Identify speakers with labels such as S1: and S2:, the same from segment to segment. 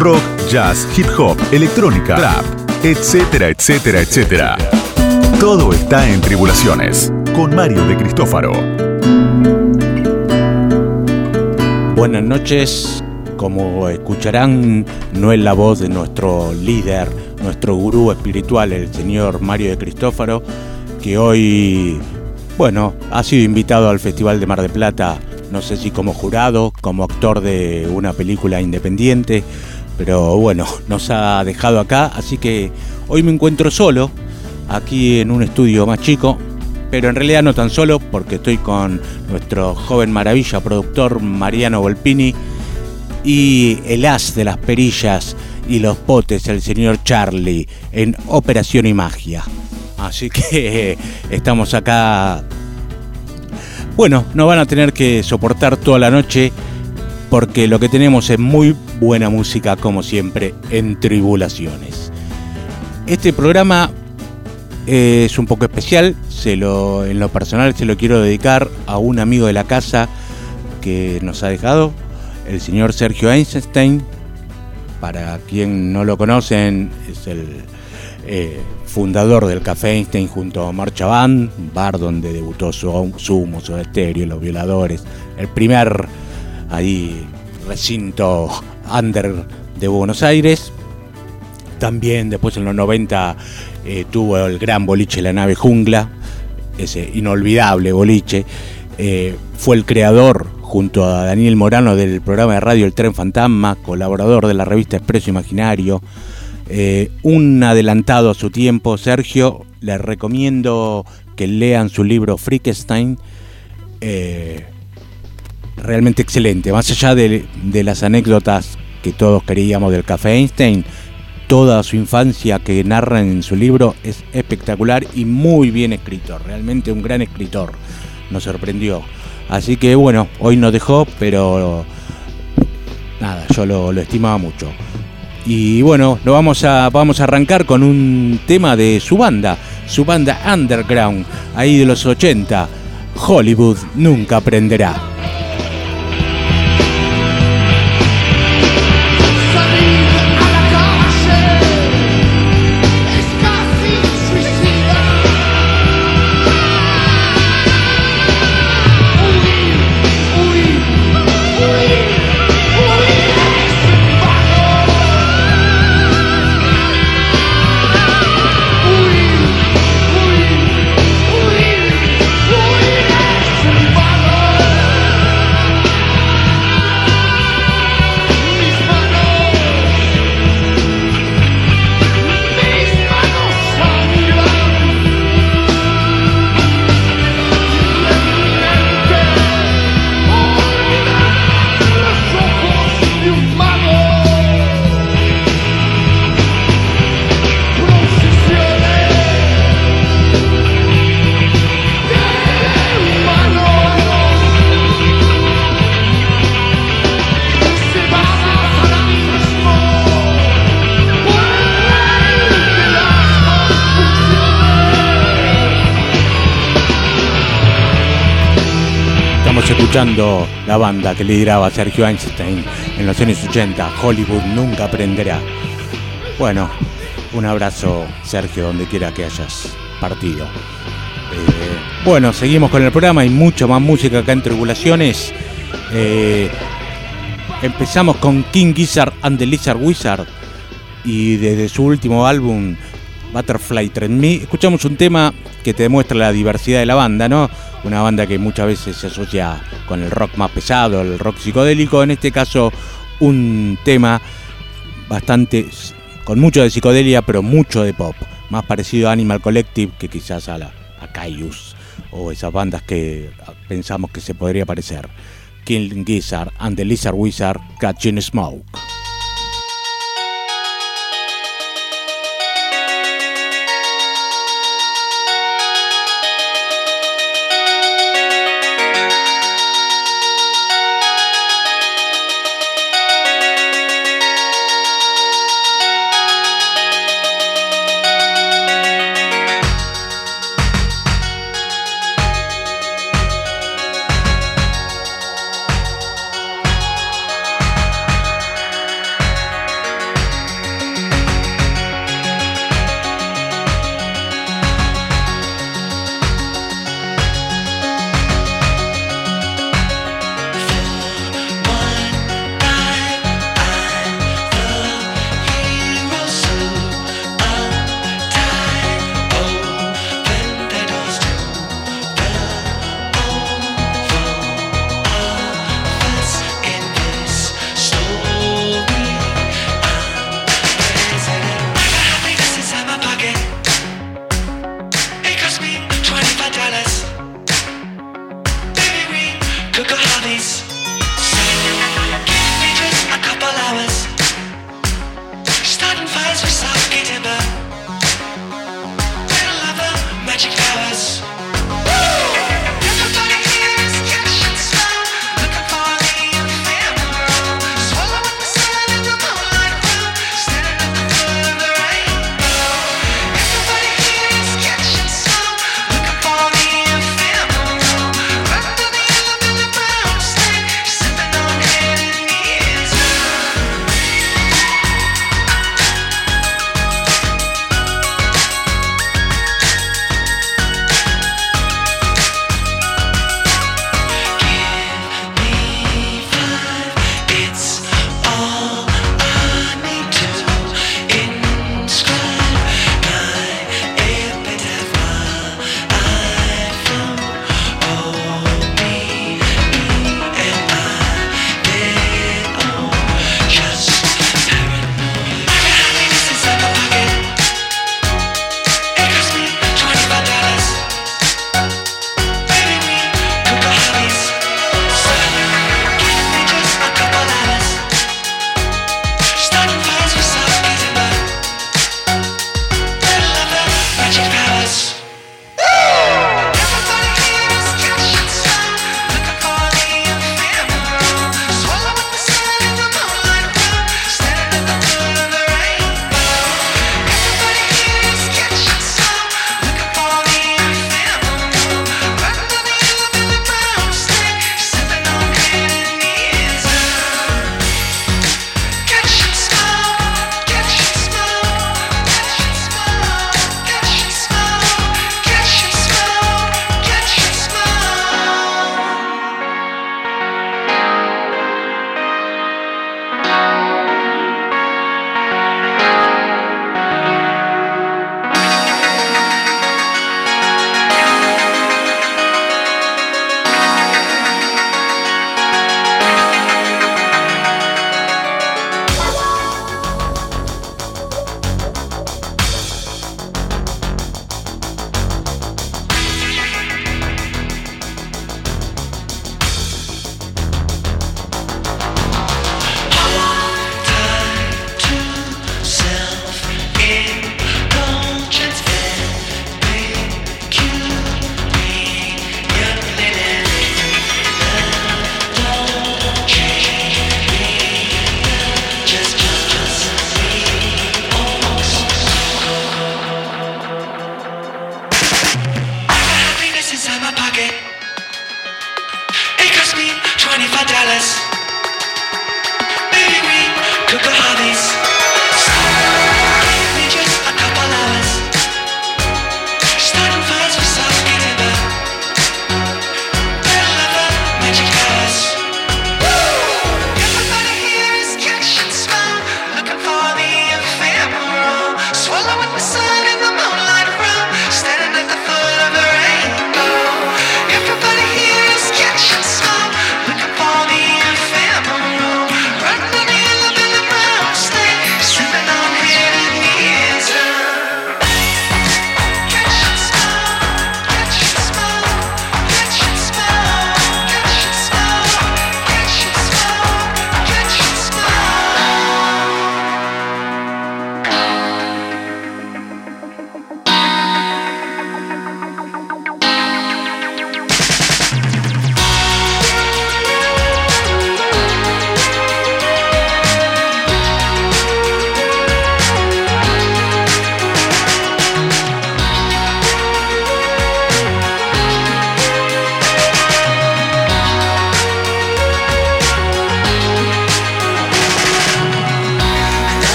S1: rock, jazz, hip hop, electrónica, rap, etcétera, etcétera, etcétera. Todo está en Tribulaciones con Mario de Cristófaro.
S2: Buenas noches. Como escucharán, no es la voz de nuestro líder, nuestro gurú espiritual, el señor Mario de Cristófaro, que hoy, bueno, ha sido invitado al Festival de Mar de Plata, no sé si como jurado, como actor de una película independiente, pero bueno, nos ha dejado acá, así que hoy me encuentro solo, aquí en un estudio más chico, pero en realidad no tan solo, porque estoy con nuestro joven maravilla, productor Mariano Volpini, y el as de las perillas y los potes, el señor Charlie, en Operación y Magia. Así que estamos acá. Bueno, no van a tener que soportar toda la noche porque lo que tenemos es muy buena música como siempre en Tribulaciones. Este programa es un poco especial, se lo, en lo personal se lo quiero dedicar a un amigo de la casa que nos ha dejado, el señor Sergio Einstein. Para quien no lo conocen, es el eh, fundador del Café Einstein junto a Marcha Band, bar donde debutó su, Sumo, su Estéreo, Los Violadores, el primer ahí recinto under de Buenos Aires. También después en los 90 eh, tuvo el gran boliche La Nave Jungla, ese inolvidable boliche. Eh, fue el creador junto a Daniel Morano del programa de radio El Tren Fantasma, colaborador de la revista Expreso Imaginario, eh, un adelantado a su tiempo, Sergio, les recomiendo que lean su libro Freakstein, realmente excelente, más allá de, las anécdotas que todos queríamos del Café Einstein, toda su infancia que narra en su libro es espectacular y muy bien escrito, realmente un gran escritor, nos sorprendió. Así que bueno, hoy nos dejó, pero nada, yo lo, estimaba mucho. Y bueno, lo vamos a, vamos a arrancar con un tema de su banda, su banda underground, ahí de los 80. Hollywood nunca aprenderá. Escuchando la banda que lideraba Sergio Einstein en los años 80, Hollywood nunca aprenderá. Bueno, un abrazo Sergio donde quiera que hayas partido. Eh, bueno, seguimos con el programa, hay mucha más música acá en Tribulaciones. Eh, empezamos con King Gizzard and the Lizard Wizard y desde su último álbum Butterfly Trend Me escuchamos un tema que te demuestra la diversidad de la banda, ¿no? Una banda que muchas veces se asocia con el rock más pesado, el rock psicodélico, en este caso un tema bastante con mucho de psicodelia, pero mucho de pop, más parecido a Animal Collective que quizás a la a Caius o esas bandas que pensamos que se podría parecer. King Gizzard and the Lizard Wizard Catching Smoke.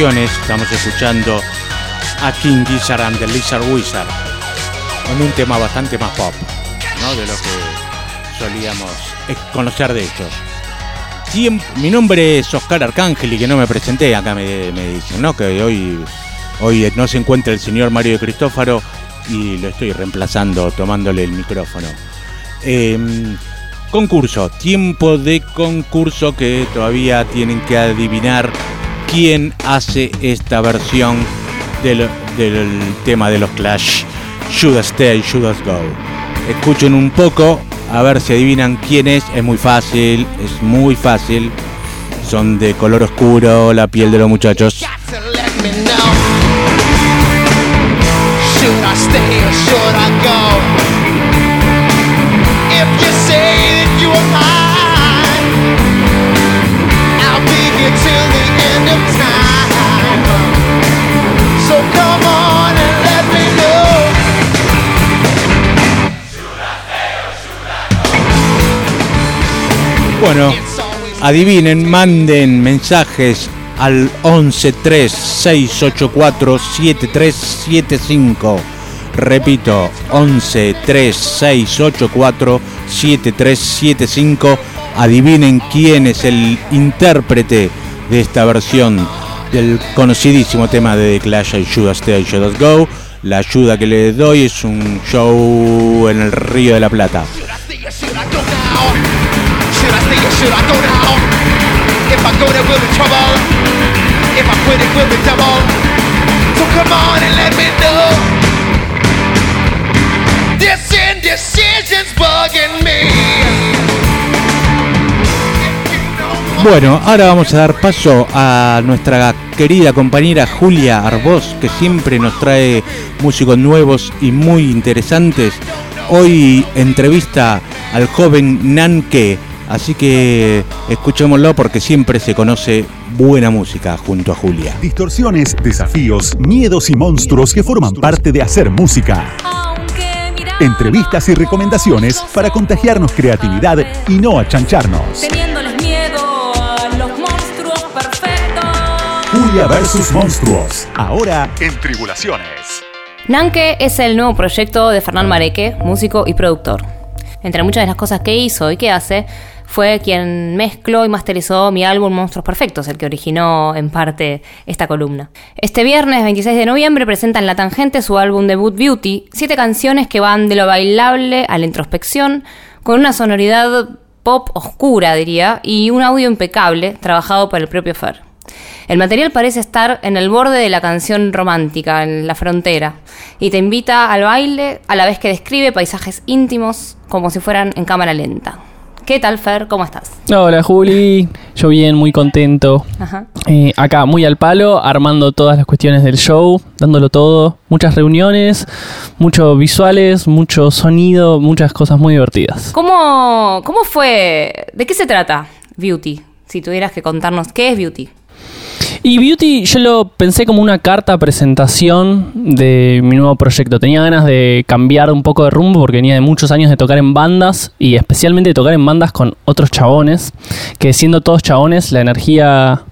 S2: Estamos escuchando a King Gizzard and the Lizard Wizard. Con un tema bastante más pop, ¿no? De lo que solíamos conocer de ellos. mi nombre es Oscar Arcángel y que no me presenté, acá me, me dicen, ¿no? Que hoy, hoy no se encuentra el señor Mario de Cristófaro y lo estoy reemplazando, tomándole el micrófono. Em, concurso, tiempo de concurso que todavía tienen que adivinar quién hace esta versión del, tema de los Clash. I Stay, I Go. Escuchen un poco, a ver si adivinan quién es. Es muy fácil, es muy fácil. Son de color oscuro, la piel de los muchachos. Bueno, adivinen, manden mensajes al 1136847375. Repito, 1136847375. Adivinen quién es el intérprete de esta versión del conocidísimo tema de The Clash I Should Stay, I Should Go. La ayuda que le doy es un show en el Río de la Plata. I go? If I go will trouble. If I quit it will So come on and let me know. Me. Bueno, ahora vamos a dar paso a nuestra querida compañera Julia Arbós, que siempre nos trae músicos nuevos y muy interesantes. Hoy entrevista al joven Nanke, Así que escuchémoslo porque siempre se conoce buena música junto a Julia.
S1: Distorsiones, desafíos, miedos y monstruos que forman parte de hacer música. Entrevistas y recomendaciones para contagiarnos creatividad y no achancharnos. Julia versus monstruos. Ahora en Tribulaciones.
S3: Nanke es el nuevo proyecto de Fernán Mareque, músico y productor. Entre muchas de las cosas que hizo y que hace, fue quien mezcló y masterizó mi álbum Monstruos Perfectos, el que originó en parte esta columna. Este viernes 26 de noviembre presenta en La Tangente su álbum debut Beauty, siete canciones que van de lo bailable a la introspección, con una sonoridad pop oscura, diría, y un audio impecable, trabajado por el propio Fer. El material parece estar en el borde de la canción romántica, en la frontera, y te invita al baile a la vez que describe paisajes íntimos como si fueran en cámara lenta. ¿Qué tal, Fer? ¿Cómo estás?
S4: Hola, Juli. Yo bien, muy contento. Eh, acá, muy al palo, armando todas las cuestiones del show, dándolo todo. Muchas reuniones, muchos visuales, mucho sonido, muchas cosas muy divertidas.
S3: ¿Cómo, ¿Cómo fue? ¿De qué se trata Beauty? Si tuvieras que contarnos, ¿qué es Beauty?
S4: Y Beauty yo lo pensé como una carta presentación de mi nuevo proyecto. Tenía ganas de cambiar un poco de rumbo porque venía de muchos años de tocar en bandas y especialmente de tocar en bandas con otros chabones, que siendo todos chabones la energía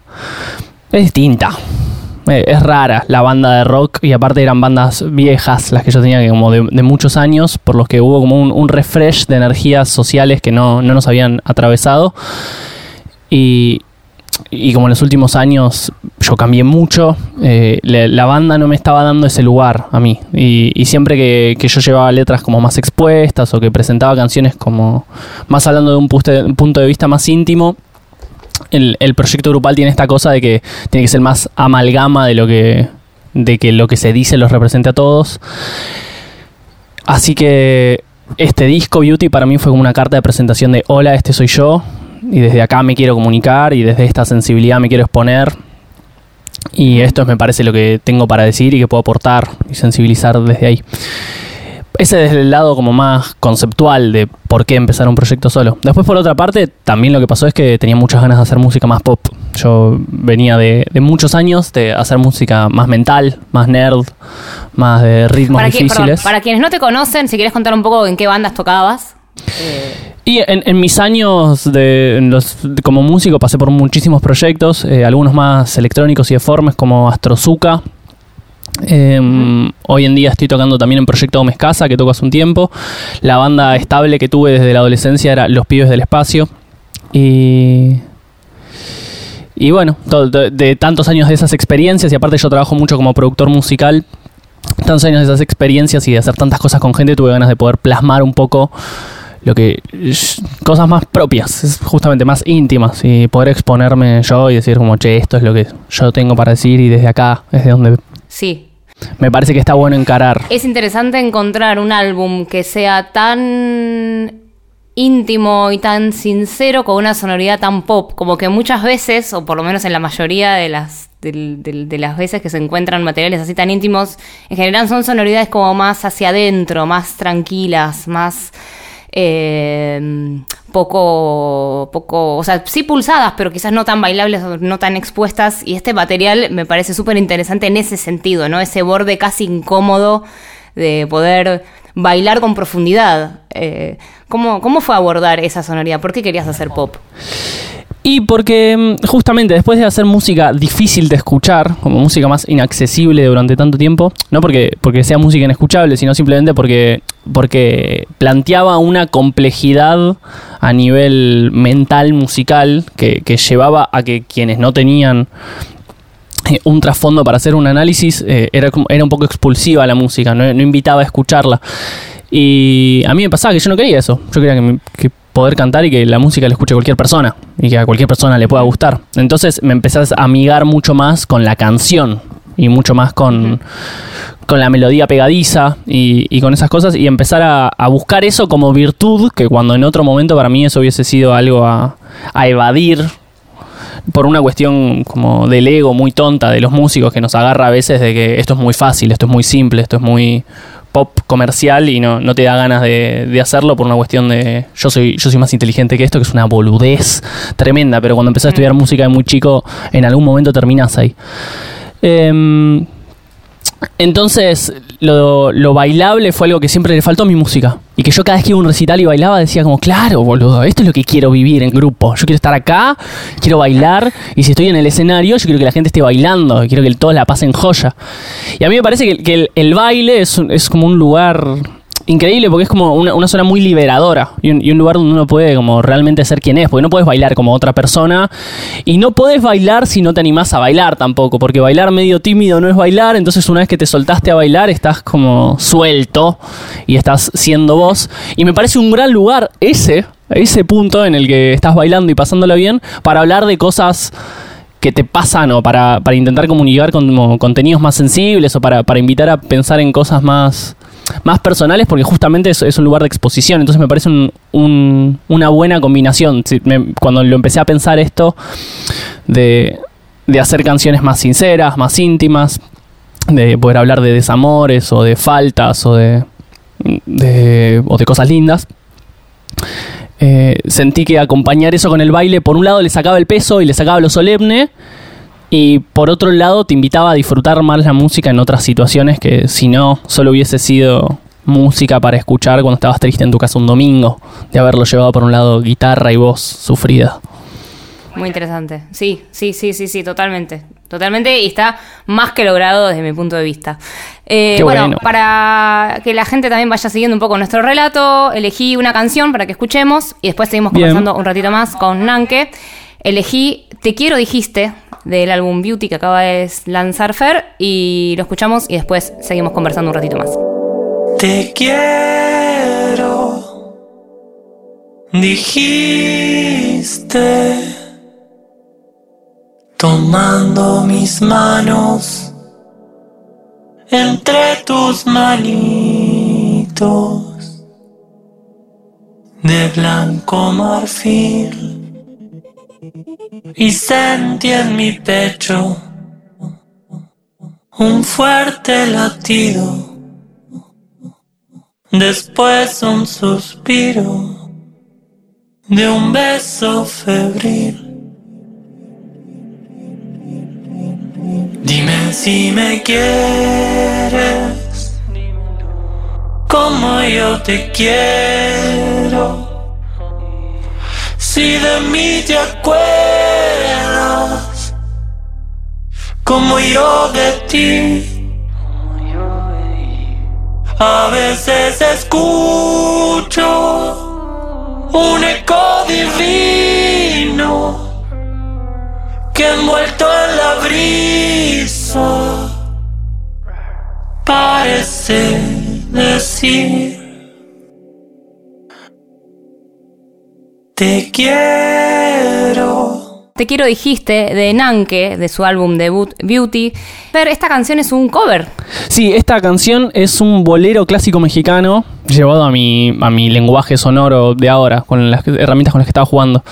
S4: es distinta. Eh, es rara la banda de rock y aparte eran bandas viejas las que yo tenía como de, muchos años por los que hubo como un, refresh de energías sociales que no, no nos habían atravesado y, y como en los últimos años yo cambié mucho, eh, la, banda no me estaba dando ese lugar a mí. Y, siempre que, yo llevaba letras como más expuestas o que presentaba canciones como más hablando de un, punto de vista más íntimo, el, proyecto grupal tiene esta cosa de que tiene que ser más amalgama de lo que, de que lo que se dice los represente a todos. Así que este disco Beauty para mí fue como una carta de presentación de hola, este soy yo, y desde acá me quiero comunicar y desde esta sensibilidad me quiero exponer. Y esto me parece lo que tengo para decir y que puedo aportar y sensibilizar desde ahí. Ese es el lado como más conceptual de por qué empezar un proyecto solo. Después, por otra parte, también lo que pasó es que tenía muchas ganas de hacer música más pop. Yo venía de, muchos años de hacer música más mental, más nerd, más de ritmos difíciles.
S3: para quienes no te conocen, si quieres contar un poco en qué bandas tocabas.
S4: Y en, mis años de, como músico pasé por muchísimos proyectos, eh, algunos más electrónicos y deformes como Astrozuka. Em, hoy en día estoy tocando también en Proyecto Gómez Casa, que toco hace un tiempo. La banda estable que tuve desde la adolescencia era Los Pibes del Espacio. Y y bueno, de, tantos años de esas experiencias, y aparte yo trabajo mucho como productor musical, tantos años de esas experiencias y de hacer tantas cosas con gente, tuve ganas de poder plasmar un poco lo que cosas más propias, justamente más íntimas y poder exponerme yo y decir como, che, esto es lo que yo tengo para decir y desde acá es de donde
S3: Sí.
S4: Me parece que está bueno encarar.
S3: Es interesante encontrar un álbum que sea tan íntimo y tan sincero con una sonoridad tan pop, como que muchas veces, o por lo menos en la mayoría de las de, las veces que se encuentran materiales así tan íntimos, en general son sonoridades como más hacia adentro, más tranquilas, más eh, poco, poco, o sea, sí pulsadas, pero quizás no tan bailables o no tan expuestas. Y este material me parece súper interesante en ese sentido, ¿no? Ese borde casi incómodo de poder bailar con profundidad. Eh, ¿cómo, ¿Cómo fue abordar esa sonoridad? ¿Por qué querías hacer pop?
S4: Y porque mm, justamente después de hacer música difícil de escuchar, como música más inaccesible durante tanto tiempo, no porque, porque sea música inescuchable, sino simplemente porque, porque planteaba una complejidad a nivel mental musical que, llevaba a que quienes no tenían eh, un trasfondo para hacer un análisis eh, era, era un poco expulsiva la música, no, invitaba a escucharla. Y a mí me pasaba que yo no quería eso. Yo quería que, que poder cantar y que la música la escuche cualquier persona y que a cualquier persona le pueda gustar. Entonces me empezás a amigar mucho más con la canción y mucho más con, con la melodía pegadiza y, con esas cosas y empezar a, buscar eso como virtud que cuando en otro momento para mí eso hubiese sido algo a, a evadir por una cuestión como del ego muy tonta de los músicos que nos agarra a veces de que esto es muy fácil, esto es muy simple, esto es muy pop comercial y no, no te da ganas de, hacerlo por una cuestión de yo soy, yo soy más inteligente que esto, que es una boludez tremenda, pero cuando empecé a estudiar música de muy chico, en algún momento terminas ahí. Em, entonces, lo, bailable fue algo que siempre le faltó a mi música. Y que yo cada vez que iba a un recital y bailaba decía como, claro, boludo, esto es lo que quiero vivir en grupo. Yo quiero estar acá, quiero bailar, y si estoy en el escenario, yo quiero que la gente esté bailando, quiero que todos la pasen joya. Y a mí me parece que, el, baile es, es como un lugar increíble porque es como una, zona muy liberadora y un, lugar donde uno puede como realmente ser quien es, porque no puedes bailar como otra persona y no puedes bailar si no te animás a bailar tampoco, porque bailar medio tímido no es bailar, entonces una vez que te soltaste a bailar estás como suelto y estás siendo vos y me parece un gran lugar ese, ese punto en el que estás bailando y pasándola bien para hablar de cosas que te pasan o para, intentar comunicar con contenidos más sensibles o para, para invitar a pensar en cosas más más personales porque justamente es, un lugar de exposición. Entonces me parece una buena combinación. cuando lo empecé a pensar esto de, hacer canciones más sinceras, más íntimas, de poder hablar de desamores o de faltas o de, o de cosas lindas. Eh, sentí que acompañar eso con el baile, por un lado le sacaba el peso y le sacaba lo solemne, y por otro lado, te invitaba a disfrutar más la música en otras situaciones que si no, solo hubiese sido música para escuchar cuando estabas triste en tu casa un domingo, de haberlo llevado por un lado guitarra y voz sufrida.
S3: Muy interesante. Sí, sí, sí, sí, sí, totalmente. Totalmente, y está más que logrado desde mi punto de vista. Eh, bueno, para que la gente también vaya siguiendo un poco nuestro relato, elegí una canción para que escuchemos y después seguimos conversando un ratito más con Nanke. Elegí Te quiero dijiste del álbum Beauty que acaba de lanzar Fer y lo escuchamos y después seguimos conversando un ratito más.
S5: Te quiero, dijiste, tomando mis manos entre tus manitos de blanco marfil y sentí en mi pecho un fuerte latido, después un suspiro de un beso febril. Dime si me quieres, como yo te quiero Si de mí te acuerdas, como yo de ti. A veces escucho un eco divino que envuelto en la brisa parece decir te quiero.
S3: Te quiero dijiste de Nanke, de su álbum debut Beauty. Pero esta canción es un cover.
S4: Sí, esta canción es un bolero clásico mexicano llevado a mi, a mi lenguaje sonoro de ahora, con las herramientas con las que estaba jugando.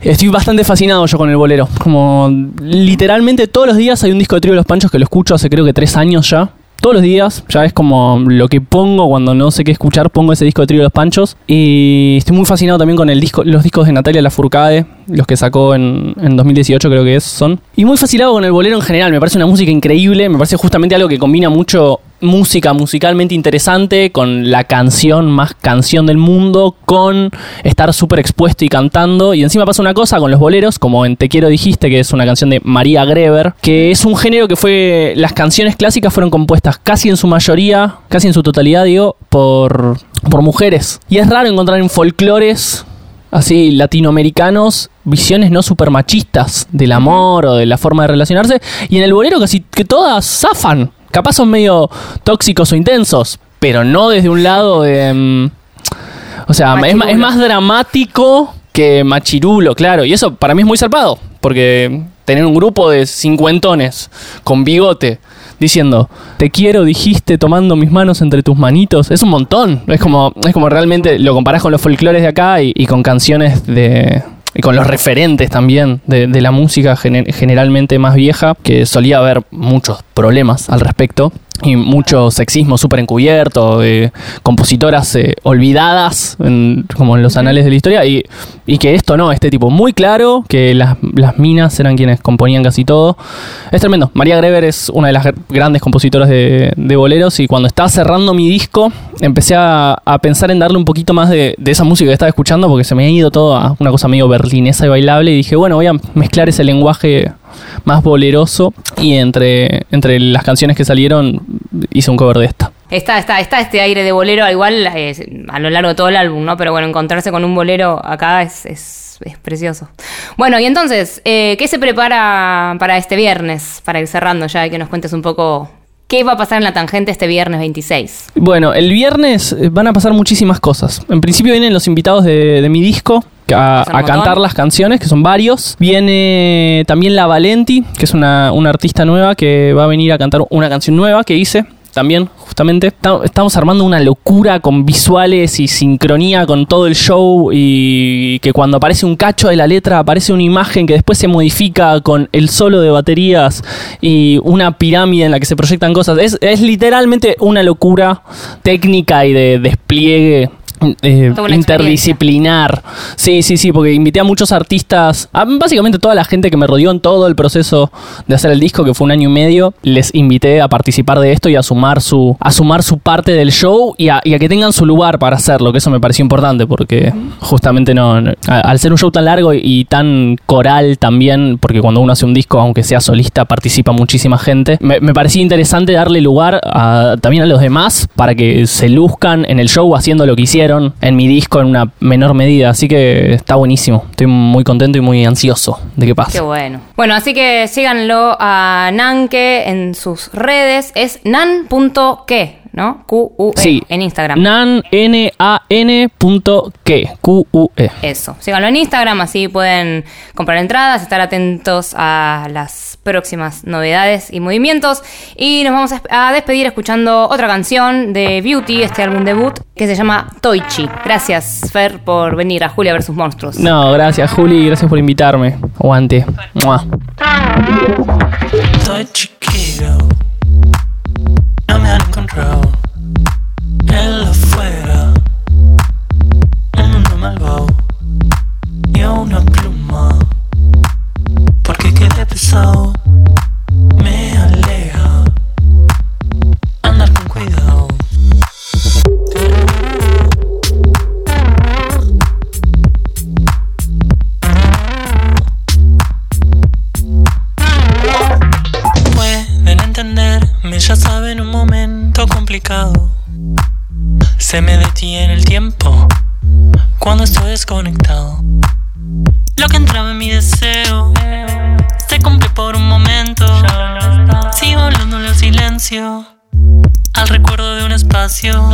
S4: Estoy bastante fascinado yo con el bolero. Como literalmente todos los días hay un disco de Trío de los Panchos que lo escucho hace creo que tres años ya todos los días, ya es como lo que pongo cuando no sé qué escuchar, pongo ese disco de Trío de los Panchos. Y estoy muy fascinado también con el disco, los discos de Natalia Lafourcade, los que sacó en, en 2018 creo que es, son. Y muy fascinado con el bolero en general, me parece una música increíble, me parece justamente algo que combina mucho música musicalmente interesante, con la canción más canción del mundo, con estar súper expuesto y cantando. Y encima pasa una cosa con los boleros, como en Te Quiero Dijiste, que es una canción de María Greber, que es un género que fue. Las canciones clásicas fueron compuestas casi en su mayoría, casi en su totalidad, digo, por, por mujeres. Y es raro encontrar en folclores así latinoamericanos visiones no super machistas del amor o de la forma de relacionarse y en el bolero casi que todas zafan capaz son medio tóxicos o intensos, pero no desde un lado de... Mm, o sea, es, es, más dramático que machirulo, claro. Y eso para mí es muy zarpado, porque tener un grupo de cincuentones con bigote diciendo, te quiero, dijiste, tomando mis manos entre tus manitos, es un montón. Es como, es como realmente lo comparás con los folclores de acá y con canciones de, y con los referentes también de, la música generalmente más vieja, que solía haber muchos problemas al respecto y mucho sexismo súper encubierto, de compositoras eh, olvidadas como en los anales de la historia, y, y, que esto no, este tipo muy claro, que las, las, minas eran quienes componían casi todo. Es tremendo. María Greber es una de las grandes compositoras de, de boleros, y cuando estaba cerrando mi disco, empecé a, a pensar en darle un poquito más de, de, esa música que estaba escuchando, porque se me ha ido todo a una cosa medio berlinesa y bailable, y dije, bueno, voy a mezclar ese lenguaje más boleroso y entre, entre las canciones que salieron hice un cover de esta.
S3: Está, está, está este aire de bolero, igual a lo largo de todo el álbum, ¿no? Pero bueno, encontrarse con un bolero acá es, es, precioso. Bueno, y entonces, eh, ¿qué se prepara para este viernes? Para ir cerrando ya y que nos cuentes un poco ¿Qué va a pasar en la tangente este viernes 26?
S4: Bueno, el viernes eh, van a pasar muchísimas cosas. En principio vienen los invitados de, de mi disco, a, cantar las canciones, que son varios. Viene también La Valenti, que es una, una artista nueva que va a venir a cantar una canción nueva que hice también, justamente. Estamos armando una locura con visuales y sincronía con todo el show y que cuando aparece un cacho de la letra aparece una imagen que después se modifica con el solo de baterías y una pirámide en la que se proyectan cosas. Es, es literalmente una locura técnica y de despliegue eh, interdisciplinar. Sí, sí, sí, porque invité a muchos artistas, a básicamente toda la gente que me rodeó en todo el proceso de hacer el disco, que fue un año y medio, les invité a participar de esto y a sumar su, a sumar su parte del show y a, que tengan su lugar para hacerlo, que eso me pareció importante, porque justamente no, al ser un show tan largo y, tan coral también, porque cuando uno hace un disco, aunque sea solista, participa muchísima gente, me, me parecía interesante darle lugar también a los demás para que se luzcan en el show haciendo lo que hicieron en mi disco en una menor medida. Así que está buenísimo. Estoy muy contento y muy ansioso de que pase.
S3: Qué bueno. Bueno, así que síganlo a Nanke en sus redes. Es nan.que. ¿no? Q-U-E sí. en Instagram.
S4: Nan, N-A-N punto que, Q-U-E.
S3: Eso. Síganlo en Instagram, así pueden comprar entradas, estar atentos a las próximas novedades y movimientos. Y nos vamos a despedir escuchando otra canción de Beauty, este álbum debut, que se llama Toichi. Gracias, Fer, por venir a Julia versus Monstruos.
S4: No, gracias, Juli, gracias por invitarme. Aguante. Mua.
S5: No me han encontrado. En la afuera, un mundo malvado y una pluma. Porque quedé pesado, Se me detiene el tiempo cuando estoy desconectado. Lo que entraba en mi deseo se cumple por un momento. Sigo hablando en el silencio al recuerdo de un espacio.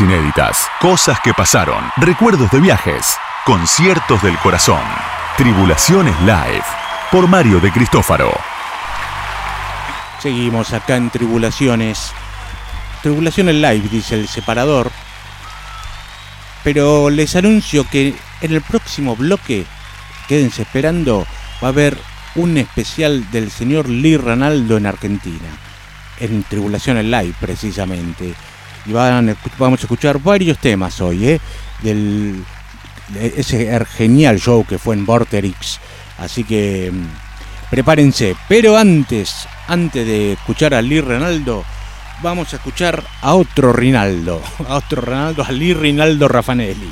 S1: Inéditas, cosas que pasaron, recuerdos de viajes, conciertos del corazón. Tribulaciones Live, por Mario de Cristófaro.
S2: Seguimos acá en Tribulaciones. Tribulaciones Live, dice el separador. Pero les anuncio que en el próximo bloque, quédense esperando, va a haber un especial del señor Lee Ranaldo en Argentina. En Tribulaciones Live, precisamente. Y vamos a escuchar varios temas hoy, ¿eh? Del, de ese genial show que fue en Vorterix. Así que mm, prepárense. Pero antes, antes de escuchar a Lee Rinaldo, vamos a escuchar a otro Rinaldo. A otro Rinaldo, a Lee Rinaldo Raffanelli.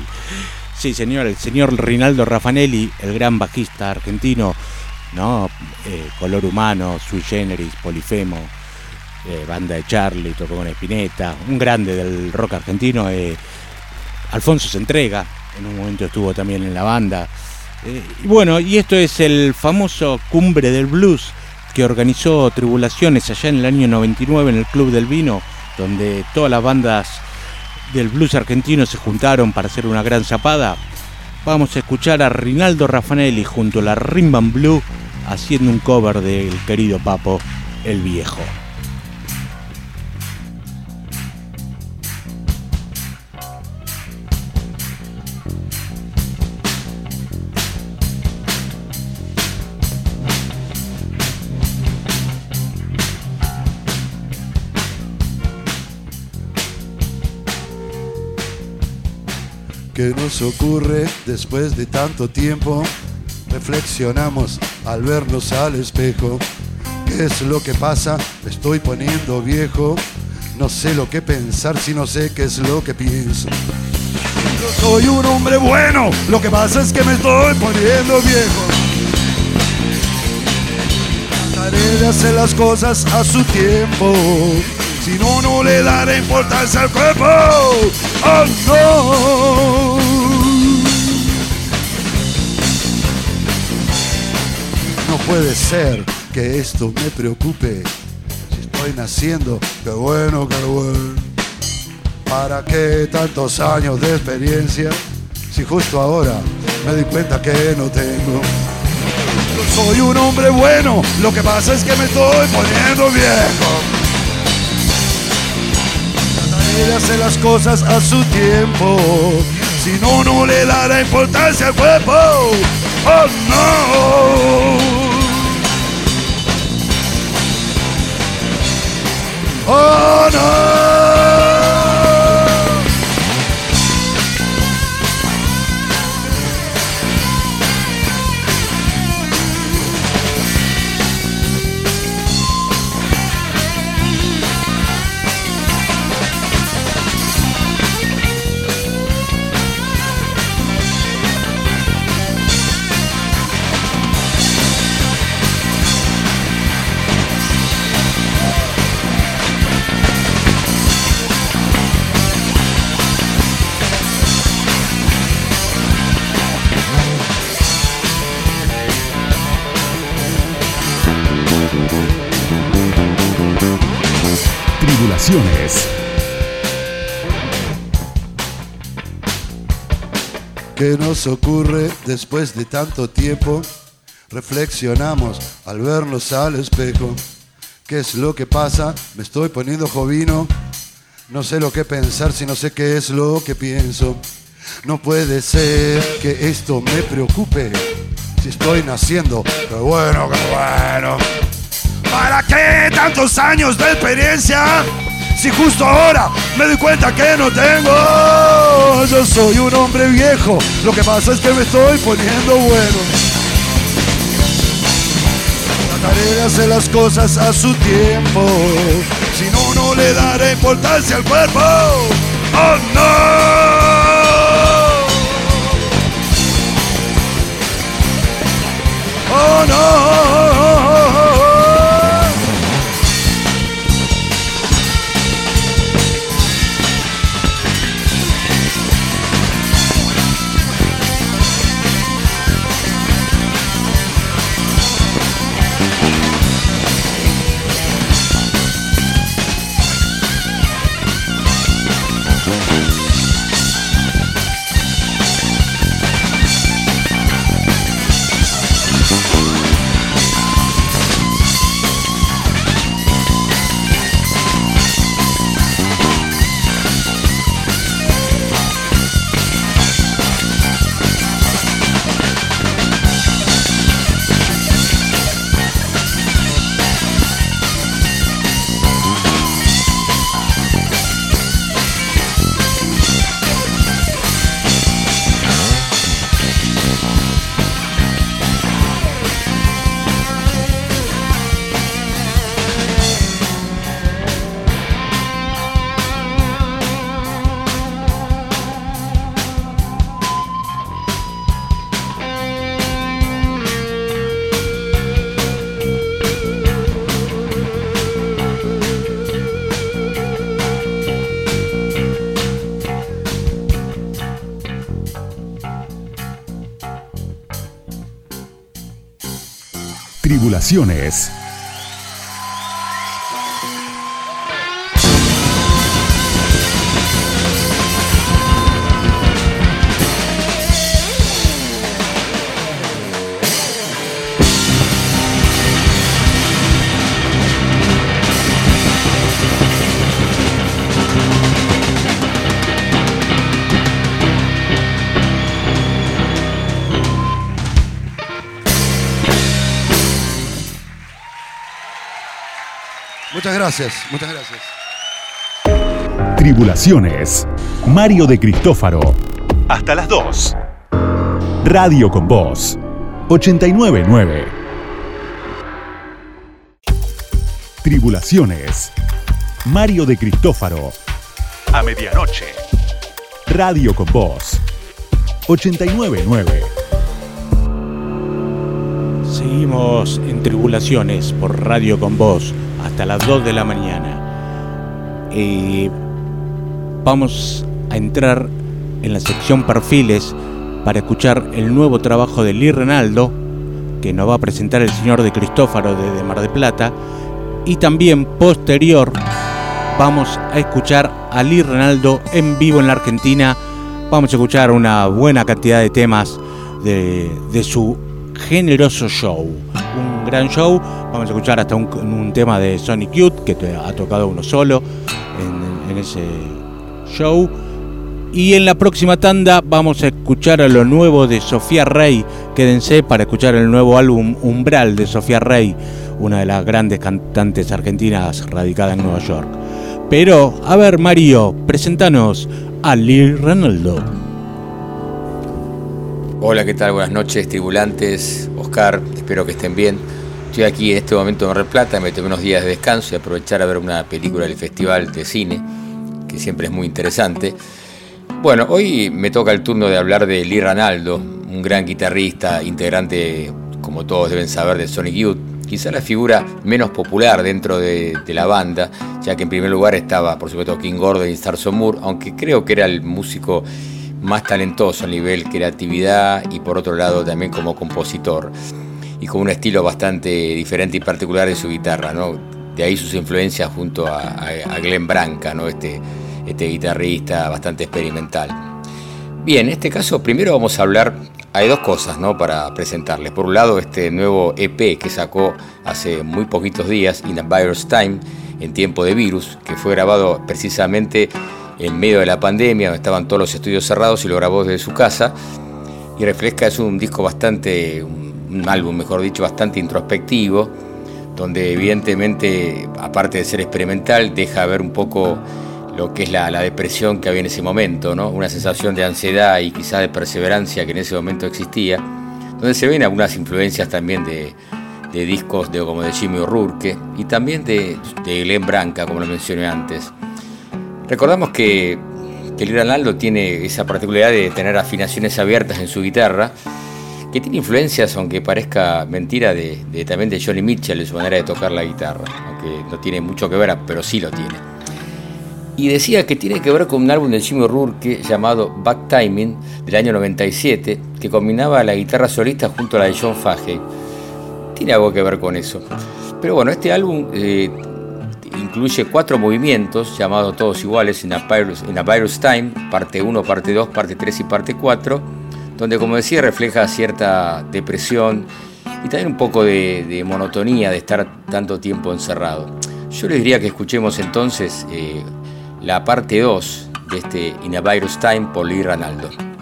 S2: Sí, señor, el señor Rinaldo Raffanelli, el gran bajista argentino, ¿no? Eh, color humano, sui generis, polifemo, eh, banda de Charlie, tocó con Spinetta, un grande del rock argentino. eh, Alfonso se entrega, en un momento estuvo también en la banda. Eh, y bueno, y esto es el famoso Cumbre del Blues que organizó Tribulaciones allá en el año 99 en el Club del Vino, donde todas las bandas del blues argentino se juntaron para hacer una gran zapada. Vamos a escuchar a Rinaldo Raffanelli junto a la Rimban Blue haciendo un cover del querido Papo, el viejo.
S6: ¿Qué nos ocurre después de tanto tiempo? Reflexionamos al vernos al espejo. ¿Qué es lo que pasa? Me estoy poniendo viejo. No sé lo que pensar si no sé qué es lo que pienso. Soy un hombre bueno, lo que pasa es que me estoy poniendo viejo. Trataré de hacer las cosas a su tiempo. Si no, no le daré importancia al cuerpo. Oh no. No puede ser que esto me preocupe. Si estoy naciendo, qué bueno, qué bueno. ¿Para qué tantos años de experiencia? Si justo ahora me di cuenta que no tengo. Soy un hombre bueno, lo que pasa es que me estoy poniendo viejo. De hacer las cosas a su tiempo. Si no, no le dará importancia al cuerpo. Oh no. Oh no. ¿Qué nos ocurre después de tanto tiempo? Reflexionamos al vernos al espejo. ¿Qué es lo que pasa? Me estoy poniendo jovino. No sé lo que pensar si no sé qué es lo que pienso. No puede ser que esto me preocupe. Si estoy naciendo, qué bueno, qué bueno. ¿Para qué tantos años de experiencia? Si justo ahora me doy cuenta que no tengo. Yo soy un hombre viejo. Lo que pasa es que me estoy poniendo bueno. Trataré de hacer las cosas a su tiempo. Si no, no le daré importancia al cuerpo.
S1: Tribulaciones.
S6: Gracias, muchas gracias.
S1: Tribulaciones. Mario de Cristófaro. Hasta las 2. Radio con Voz. 899. Tribulaciones. Mario de Cristófaro. A medianoche. Radio con Voz. 899.
S2: Seguimos en Tribulaciones por Radio con Voz hasta las 2 de la mañana. Eh, vamos a entrar en la sección Perfiles para escuchar el nuevo trabajo de Lee Renaldo, que nos va a presentar el señor de Cristófaro de Mar de Plata. Y también posterior vamos a escuchar a Lee Renaldo en vivo en la Argentina. Vamos a escuchar una buena cantidad de temas de, su generoso show. Un gran show. Vamos a escuchar hasta un, tema de Sonic Youth que ha tocado uno solo en ese show. Y en la próxima tanda vamos a escuchar a lo nuevo de Sofía Rey. Quédense para escuchar el nuevo álbum Umbral de Sofía Rey, una de las grandes cantantes argentinas radicada en Nueva York. Pero, a ver Mario, presentanos a Lee Ronaldo.
S7: Hola, ¿qué tal? Buenas noches, tribulantes. Oscar, espero que estén bien. Estoy aquí en este momento en Red Plata, me tomé unos días de descanso y aprovechar a ver una película del Festival de Cine, que siempre es muy interesante. Bueno, hoy me toca el turno de hablar de Lee Ranaldo, un gran guitarrista, integrante, como todos deben saber, de Sonic Youth. Quizá la figura menos popular dentro de, la banda, ya que en primer lugar estaba, por supuesto, King Gordon y Starson Moore, aunque creo que era el músico más talentoso a nivel creatividad y por otro lado también como compositor y con un estilo bastante diferente y particular en su guitarra, ¿no? De ahí sus influencias junto a, a Glenn Branca, ¿no? Este, este guitarrista bastante experimental. Bien, en este caso primero vamos a hablar, hay dos cosas ¿no? para presentarles. Por un lado, este nuevo EP que sacó hace muy poquitos días, In a Virus Time, en tiempo de virus, que fue grabado precisamente en medio de la pandemia, donde estaban todos los estudios cerrados y lo grabó desde su casa. Y Refresca es un disco bastante, un álbum, mejor dicho, bastante introspectivo, donde evidentemente, aparte de ser experimental, deja ver un poco lo que es la, depresión que había en ese momento, ¿no? una sensación de ansiedad y quizás de perseverancia que en ese momento existía, donde se ven algunas influencias también de, discos de, como de Jimmy O'Rourke y también de, de Glenn Branca, como lo mencioné antes. Recordamos que, que el gran Aldo tiene esa particularidad de tener afinaciones abiertas en su guitarra, que tiene influencias, aunque parezca mentira, de, también de Johnny Mitchell en su manera de tocar la guitarra, aunque no tiene mucho que ver, pero sí lo tiene y decía que tiene que ver con un álbum de Jimmy O'Rourke llamado Back Timing del año 97 que combinaba la guitarra solista junto a la de John Fahey. Tiene algo que ver con eso. Pero bueno, este álbum eh, incluye cuatro movimientos llamados todos iguales en a, Virus, Time, parte 1, parte 2, parte 3 y parte 4, donde como decía refleja cierta depresión y también un poco de, monotonía de estar tanto tiempo encerrado. Yo les diría que escuchemos entonces eh, la parte 2 de este In a Virus Time por Lee Ranaldo.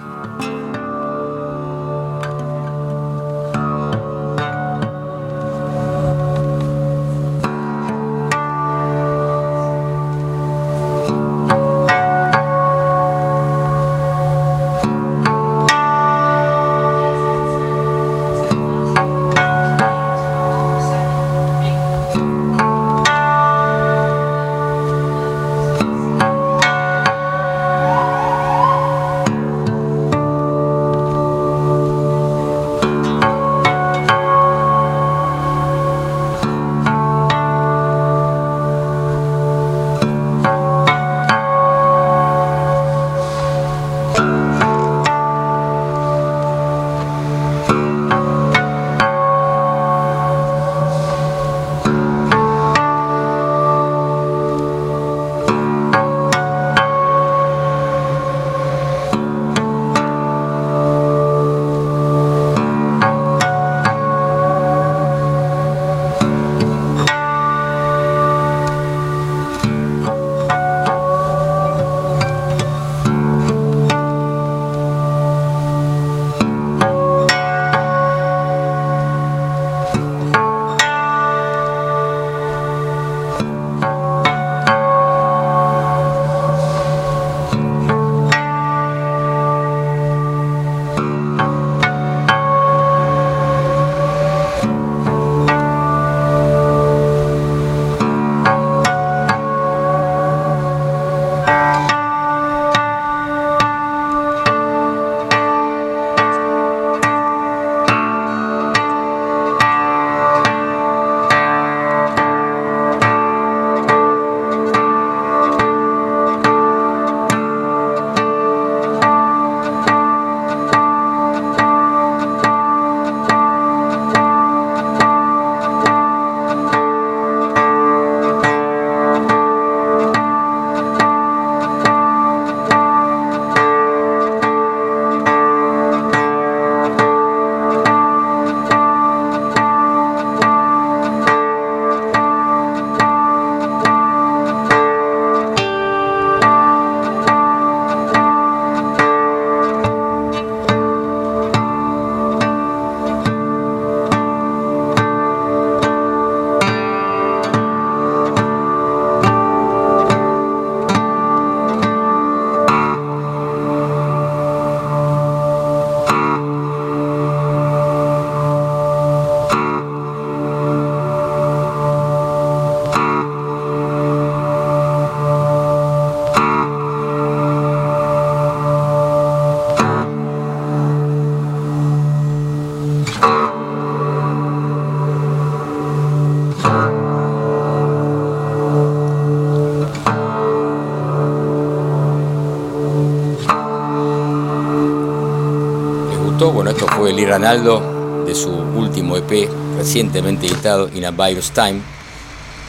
S7: Ranaldo de su último EP recientemente editado In a Virus Time.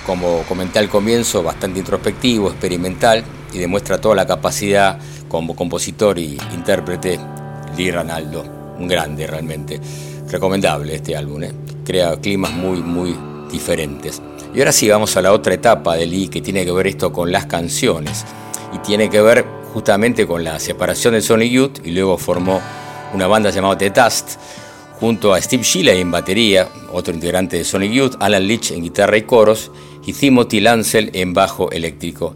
S7: Como comenté al comienzo, bastante introspectivo, experimental y demuestra toda la capacidad como compositor y intérprete Lee Ranaldo. Un grande realmente. Recomendable este álbum, ¿eh? crea climas muy, muy diferentes. Y ahora sí, vamos a la otra etapa de Lee que tiene que ver esto con las canciones y tiene que ver justamente con la separación de Sonic Youth y luego formó una banda llamada The Dust junto a Steve Shilley en batería, otro integrante de Sonic Youth, Alan Leach en guitarra y coros y Timothy Lancel en bajo eléctrico.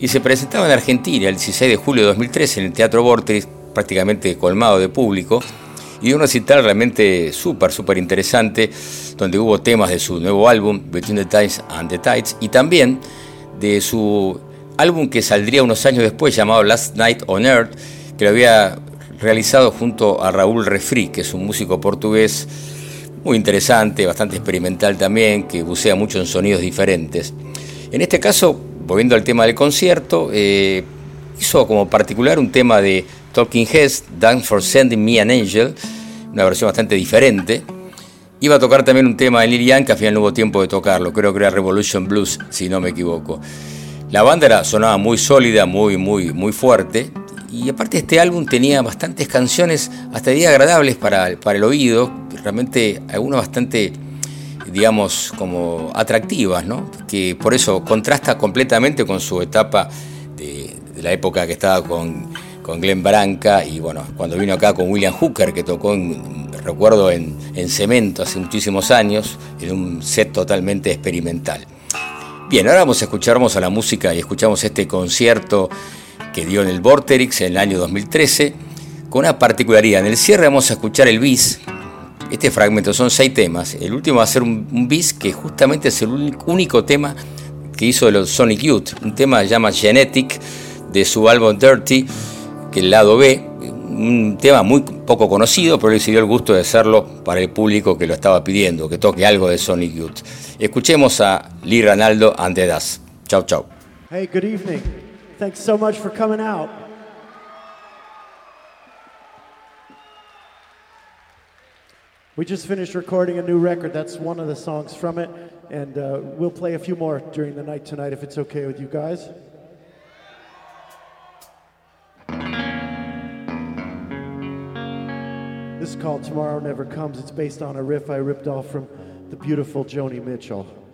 S7: Y se presentaba en Argentina el 16 de julio de 2013 en el Teatro Vortex, prácticamente colmado de público, y un recital realmente súper, súper interesante, donde hubo temas de su nuevo álbum, Between the Tides and the Tides, y también de su álbum que saldría unos años después, llamado Last Night on Earth, que lo había realizado junto a Raúl Refri, que es un músico portugués muy interesante, bastante experimental también, que bucea mucho en sonidos diferentes. En este caso, volviendo al tema del concierto, eh, hizo como particular un tema de Talking Heads, Dance for Sending Me an Angel, una versión bastante diferente. Iba a tocar también un tema de Lilian, que al final no hubo tiempo de tocarlo, creo que era Revolution Blues, si no me equivoco. La banda era, sonaba muy sólida, muy, muy, muy fuerte, y aparte este álbum tenía bastantes canciones hasta día agradables para, para el oído, realmente algunas bastante, digamos, como atractivas, ¿no? Que por eso contrasta completamente con su etapa de, la época que estaba con con Glenn Branca y bueno, cuando vino acá con William Hooker, que tocó, en, recuerdo, en, en Cemento hace muchísimos años, en un set totalmente experimental. Bien, ahora vamos a escucharnos a la música y escuchamos este concierto que dio en el Vorterix en el año 2013, con una particularidad. En el cierre vamos a escuchar el bis. Este fragmento son seis temas. El último va a ser un, bis que justamente es el único tema que hizo de los Sonic Youth. Un tema que se llama Genetic de su álbum Dirty que el lado B, un tema muy poco conocido, pero le dio el gusto de hacerlo para el público que lo estaba pidiendo, que toque algo de Sonic Youth. Escuchemos a Lee Ranaldo and the Das. Chau, chau.
S8: Hey, good evening. Thanks so much for coming out. We just finished recording a new record. That's one of the songs from it. And uh, we'll play a few more during the night tonight if it's okay with you guys. This is called Tomorrow Never Comes. It's based on a riff I ripped off from the beautiful Joni Mitchell.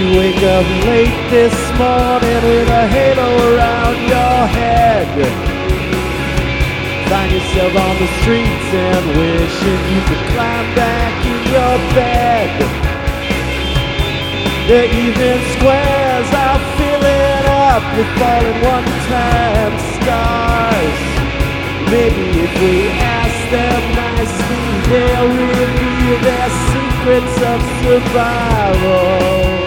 S8: You wake up late this morning with a halo around your head? Find yourself on the streets and wishing you could climb back in your bed. The evening squares are filling up with falling one-time stars. Maybe if we ask them nicely, they'll reveal their secrets of survival.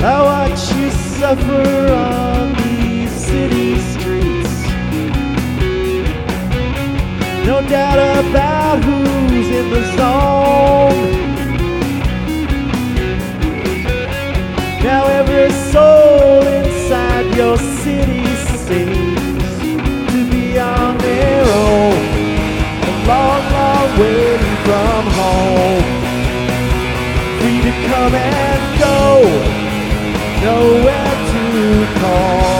S8: I watch you suffer on these city streets. No doubt about who's in the zone. Now every soul inside your city seems to be on their own. A long, long way from home. Free to come and go nowhere to call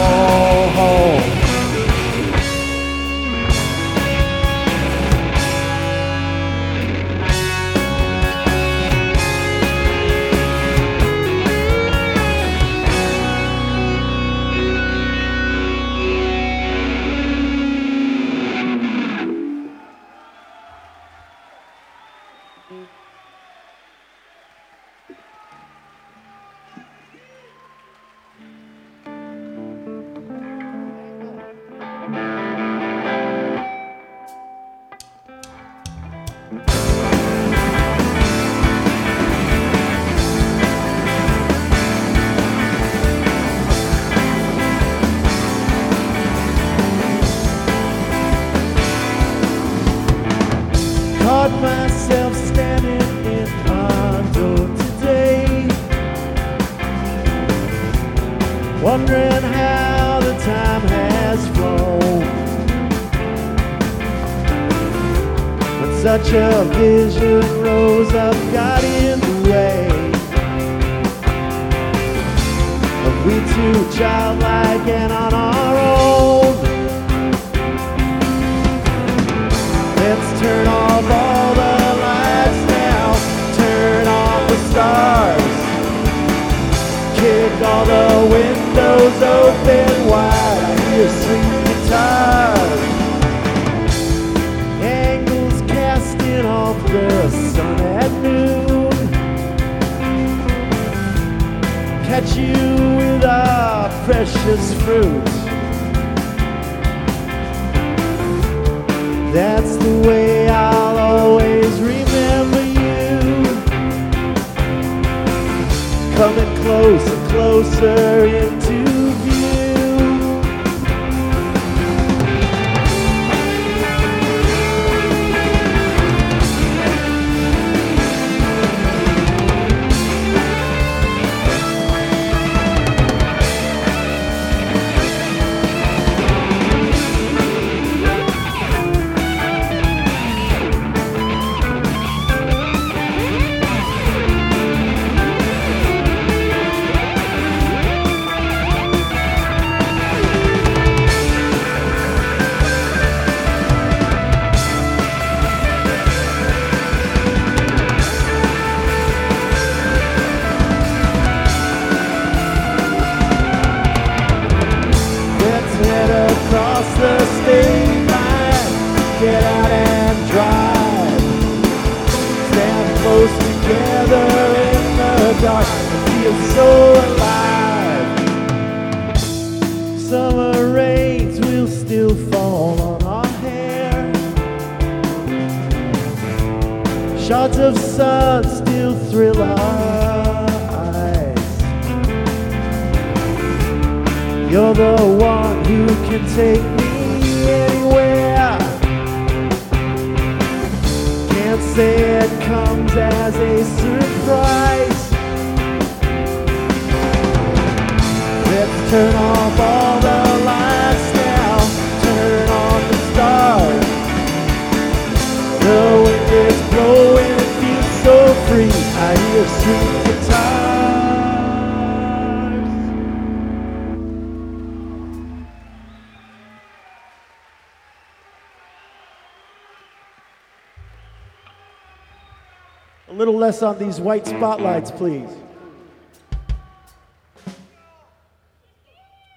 S8: Less on these white spotlights, please.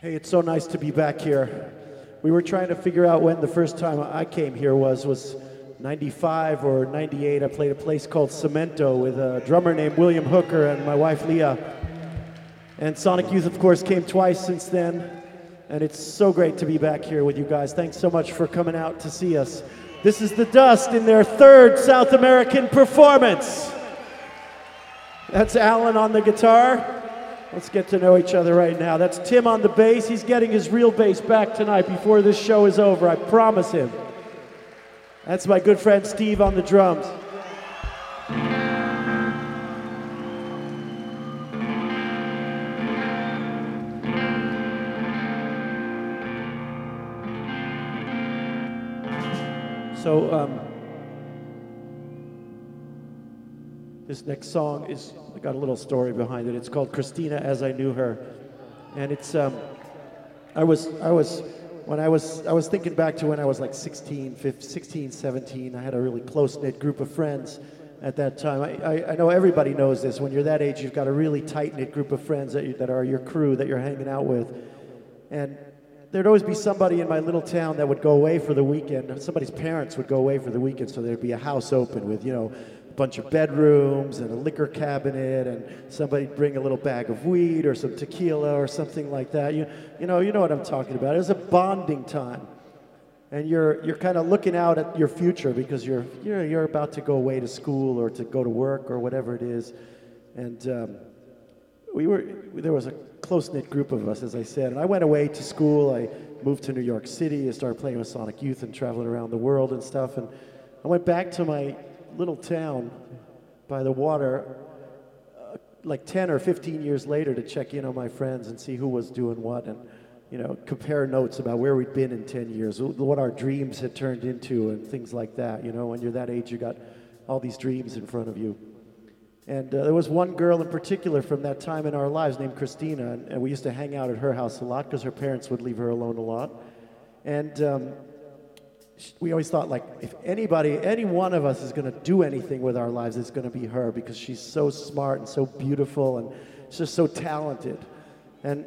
S8: Hey, it's so nice to be back here. We were trying to figure out when the first time I came here was was 95 or 98. I played a place called Cemento with a drummer named William Hooker and my wife Leah. And Sonic Youth, of course, came twice since then. And it's so great to be back here with you guys. Thanks so much for coming out to see us. This is The Dust in their third South American performance. That's Alan on the guitar. Let's get to know each other right now. That's Tim on the bass. He's getting his real bass back tonight before this show is over. I promise him. That's my good friend Steve on the drums. So, um, this next song is got a little story behind it. It's called Christina as I Knew Her, and it's um, I was I was when I was I was thinking back to when I was like 16, 15, 16, 17. I had a really close knit group of friends at that time. I, I, I know everybody knows this. When you're that age, you've got a really tight knit group of friends that you, that are your crew that you're hanging out with, and there'd always be somebody in my little town that would go away for the weekend. Somebody's parents would go away for the weekend, so there'd be a house open with, you know, bunch of bedrooms and a liquor cabinet, and somebody'd bring a little bag of weed or some tequila or something like that. You, you know, you know what I'm talking about. It was a bonding time. And you're, you're kind of looking out at your future because you're, you're, you're about to go away to school or to go to work or whatever it is. And um, we were there was a close knit group of us, as I said, and I went away to school. I moved to New York City. I started playing with Sonic Youth and traveling around the world and stuff. And I went back to my little town by the water, uh, like 10 or 15 years later, to check in on my friends and see who was doing what, and you know, compare notes about where we'd been in 10 years, what our dreams had turned into, and things like that. You know, when you're that age, you got all these dreams in front of you. And uh, there was one girl in particular from that time in our lives named Christina, and, and we used to hang out at her house a lot because her parents would leave her alone a lot. And um, we always thought, like, if anybody, any one of us is going to do anything with our lives, it's going to be her because she's so smart and so beautiful and just so talented. And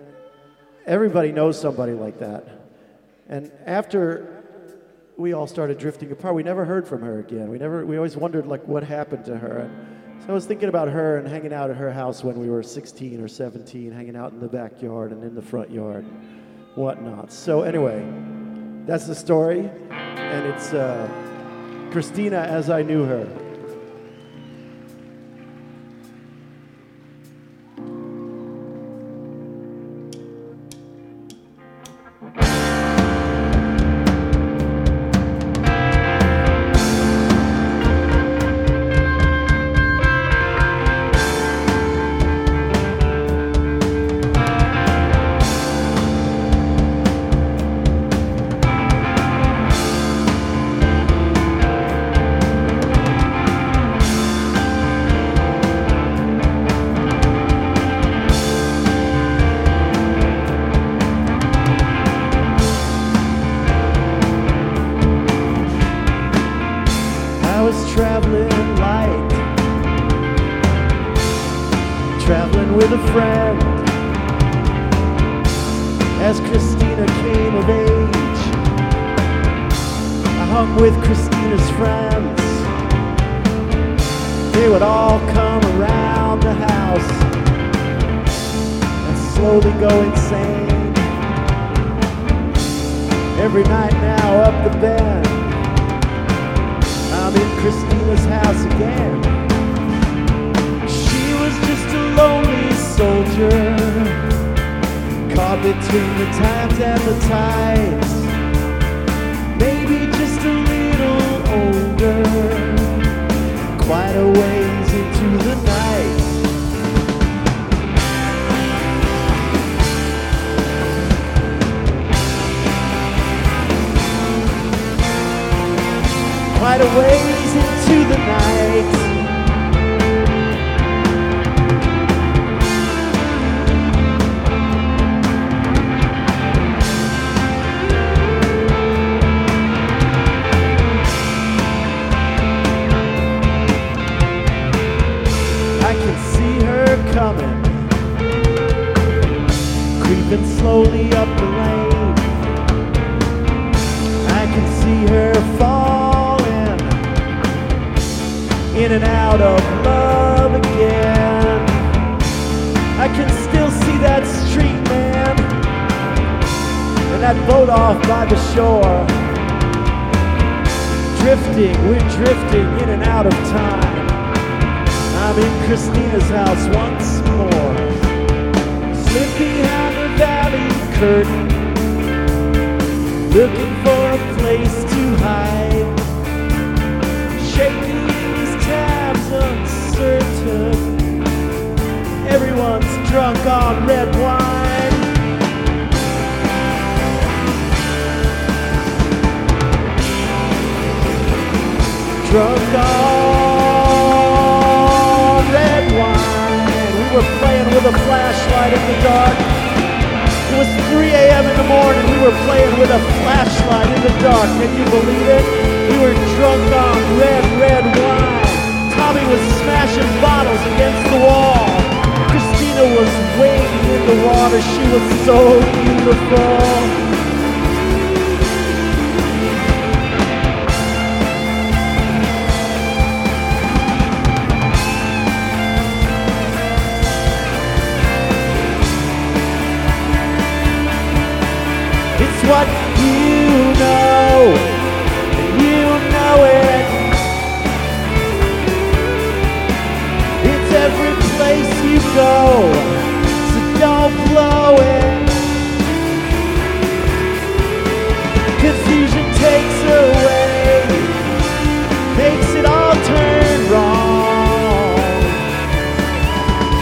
S8: everybody knows somebody like that. And after we all started drifting apart, we never heard from her again. We never, we always wondered, like, what happened to her. And, so I was thinking about her and hanging out at her house when we were 16 or 17, hanging out in the backyard and in the front yard, whatnot. So anyway, that's the story, and it's uh, Christina as I knew her. Drunk on red wine. Drunk on red wine. We were playing with a flashlight in the dark. It was 3 a.m. in the morning. We were playing with a flashlight in the dark. Can you believe it? We were drunk on red, red wine. Tommy was smashing bottles against the wall. Was wading in the water. She was so beautiful. It's what you know, go, so don't blow it. Confusion takes away, makes it all turn wrong.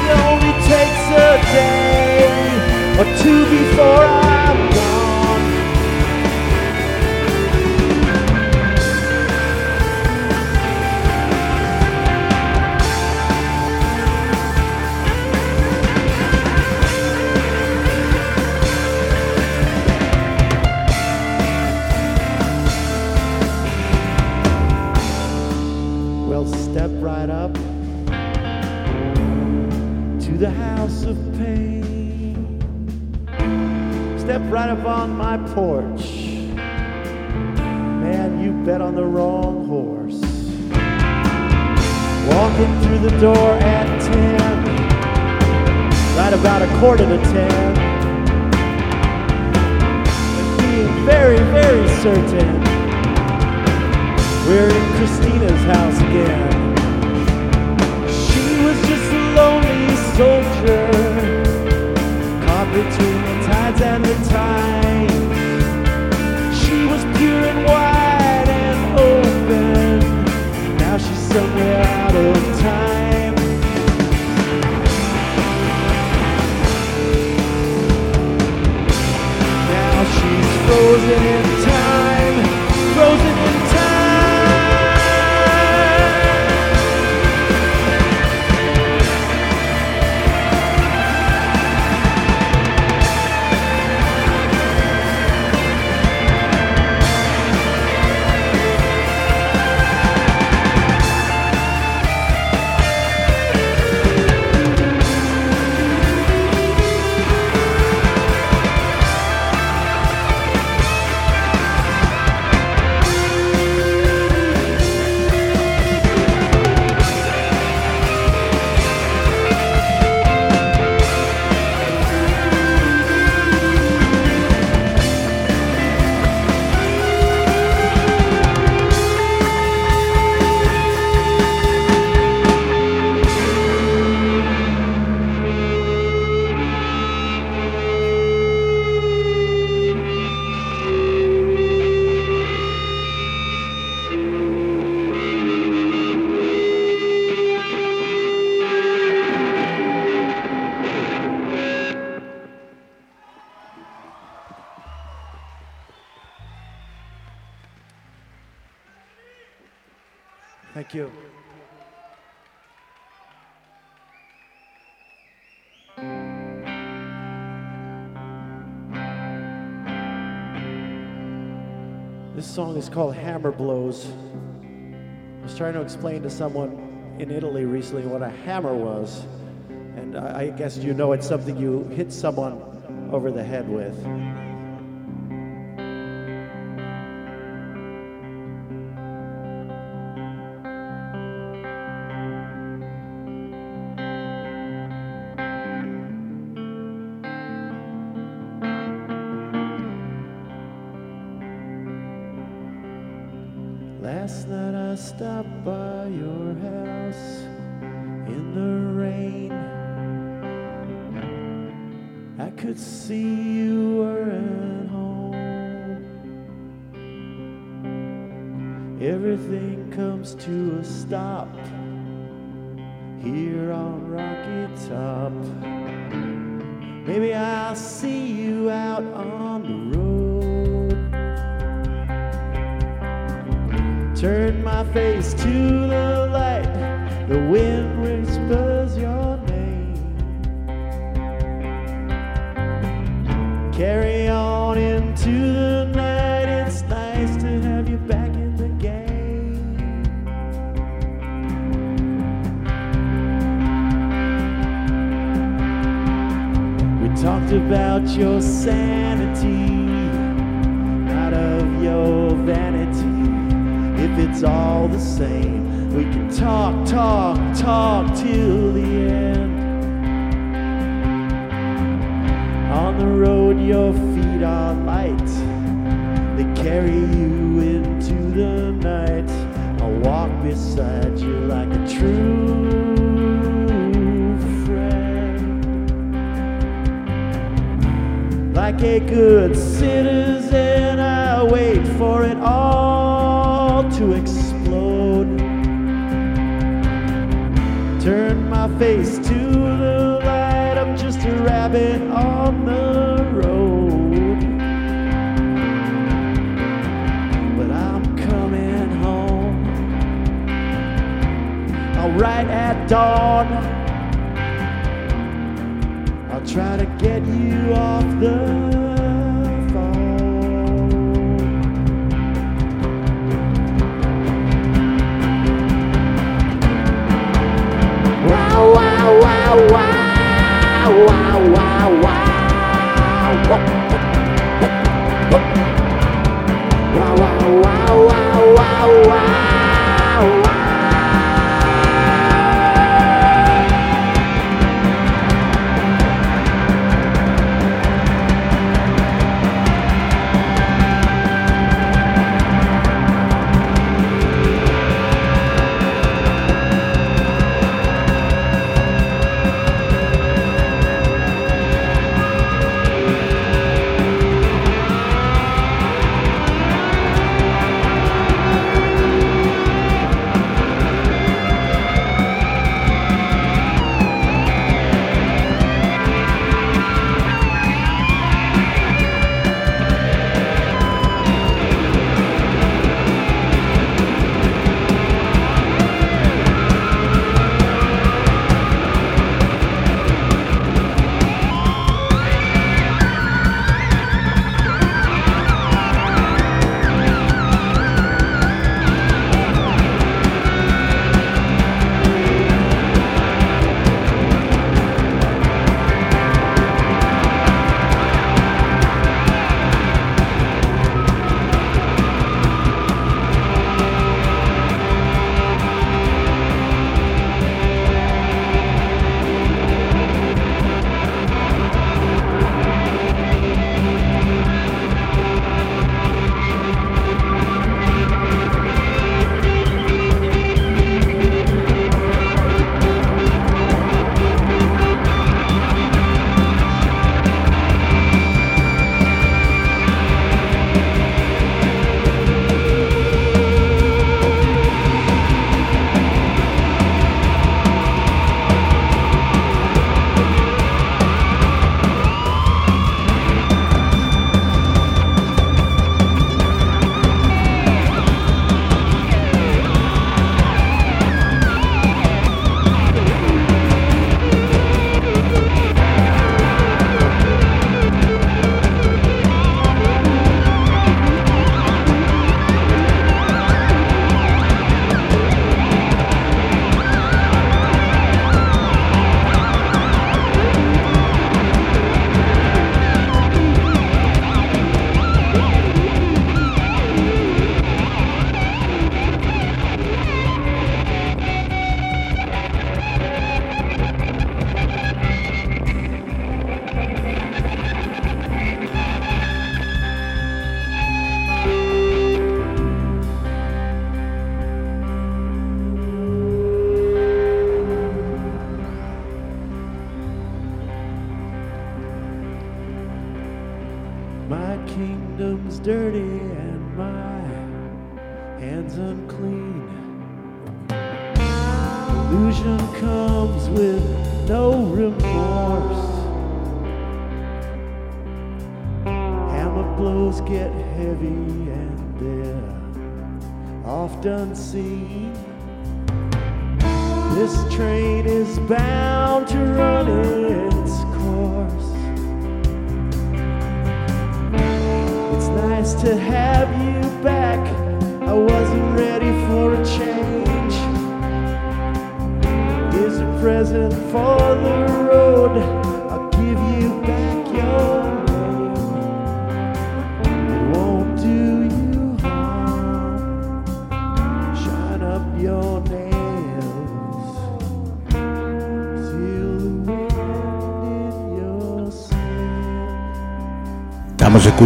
S8: It only takes a day or two before I'm Up on my porch. Man, you bet on the wrong horse. Walking through the door at 10, right about a quarter to 10. And being very, very certain we're in Christina's house again. She was just a lonely soldier, between the tides and the times. She was pure and wide and open. Now she's somewhere out of time. Now she's frozen in song is called Hammer Blows. I was trying to explain to someone in Italy recently what a hammer was. And I guess you know it's something you hit someone over the head with.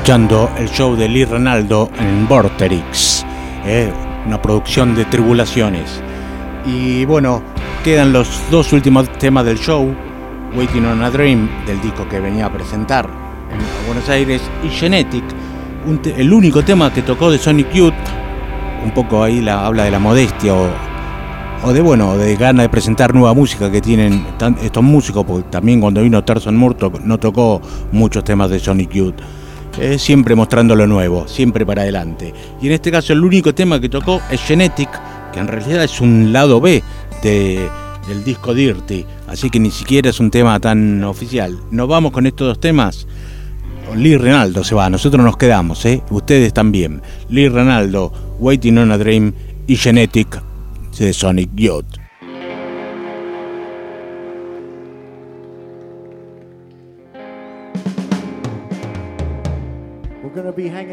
S2: Escuchando el show de Lee Renaldo en Vorterix, eh, una producción de Tribulaciones. Y bueno, quedan los dos últimos temas del show, Waiting on a Dream, del disco que venía a presentar en Buenos Aires, y Genetic, el único tema que tocó de Sonic Youth, un poco ahí la, habla de la modestia o, de bueno, de ganas de presentar nueva música que tienen estos músicos, porque también cuando vino Terson Moore to- no tocó muchos temas de Sonic Youth. Eh, siempre mostrando lo nuevo, siempre para adelante. Y en este caso el único tema que tocó es Genetic, que en realidad es un lado B de- del disco Dirty, así que ni siquiera es un tema tan oficial. Nos vamos con estos dos temas. Lee Renaldo se va, nosotros nos quedamos, ¿eh? ustedes también. Lee Renaldo, Waiting on a Dream y Genetic de Sonic Youth.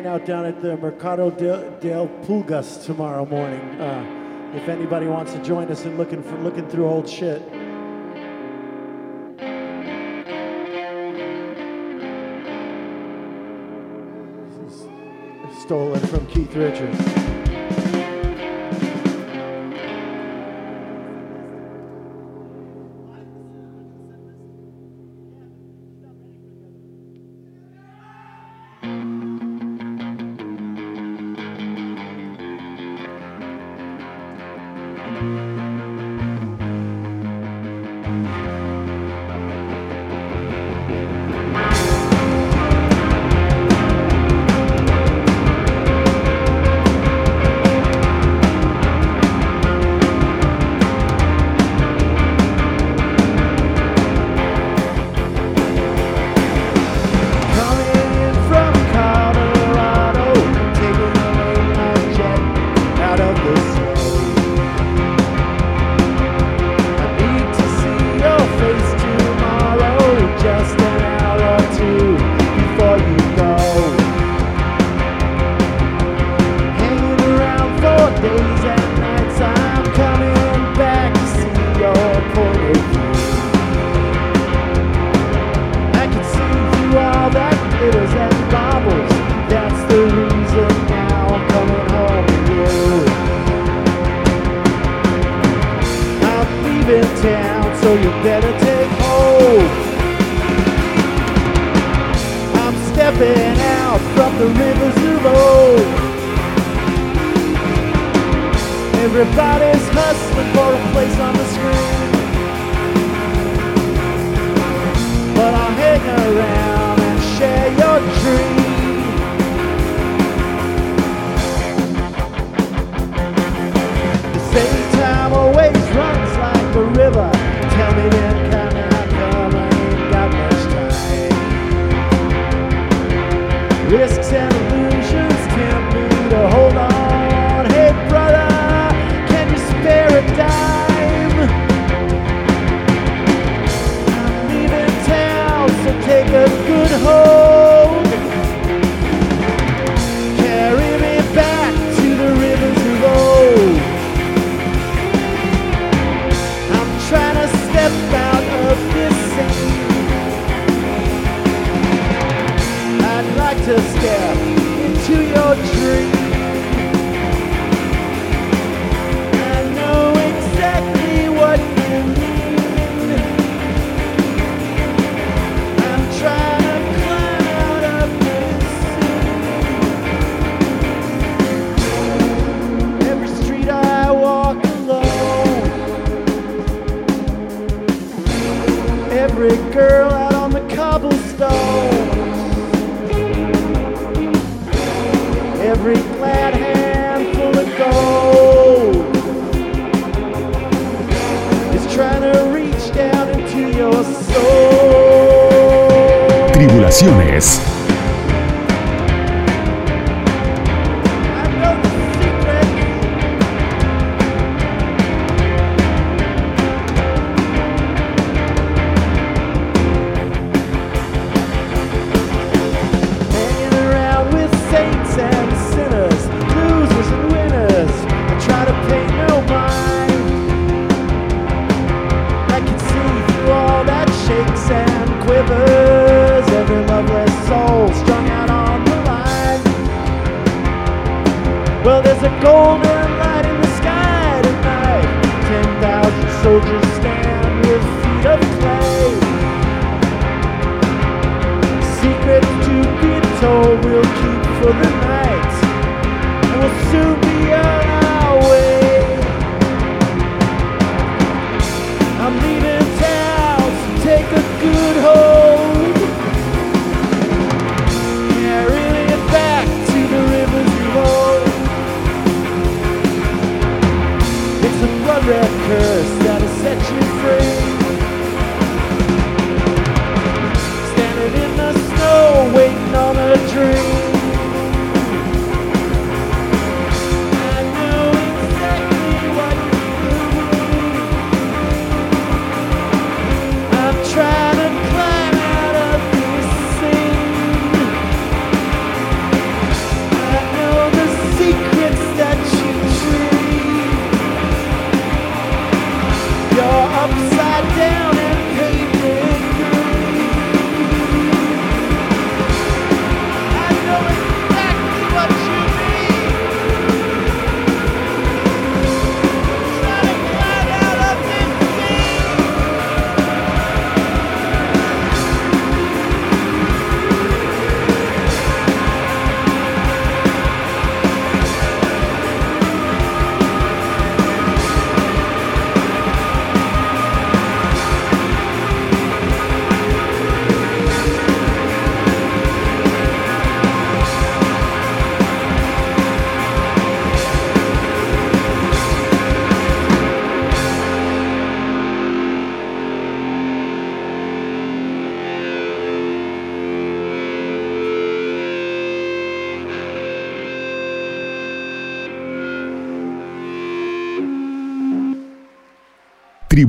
S8: Hanging out down at the Mercado del, del Pulgas tomorrow morning. Uh, if anybody wants to join us in looking for looking through old shit. This is stolen from Keith Richards.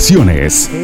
S1: Tribulaciones.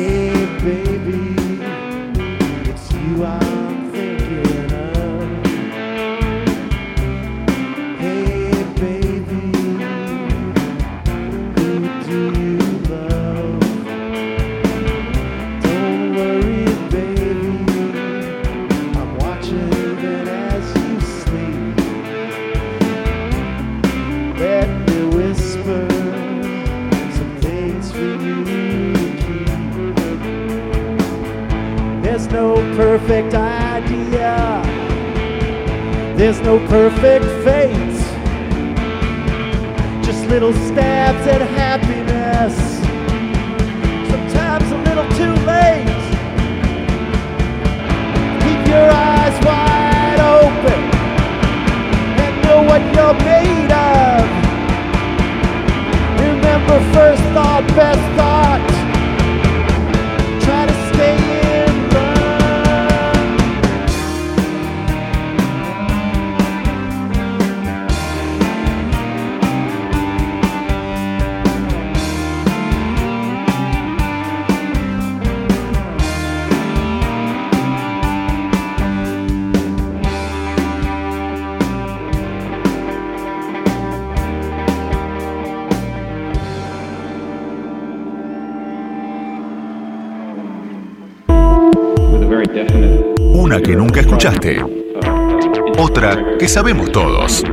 S1: Sabemos todos.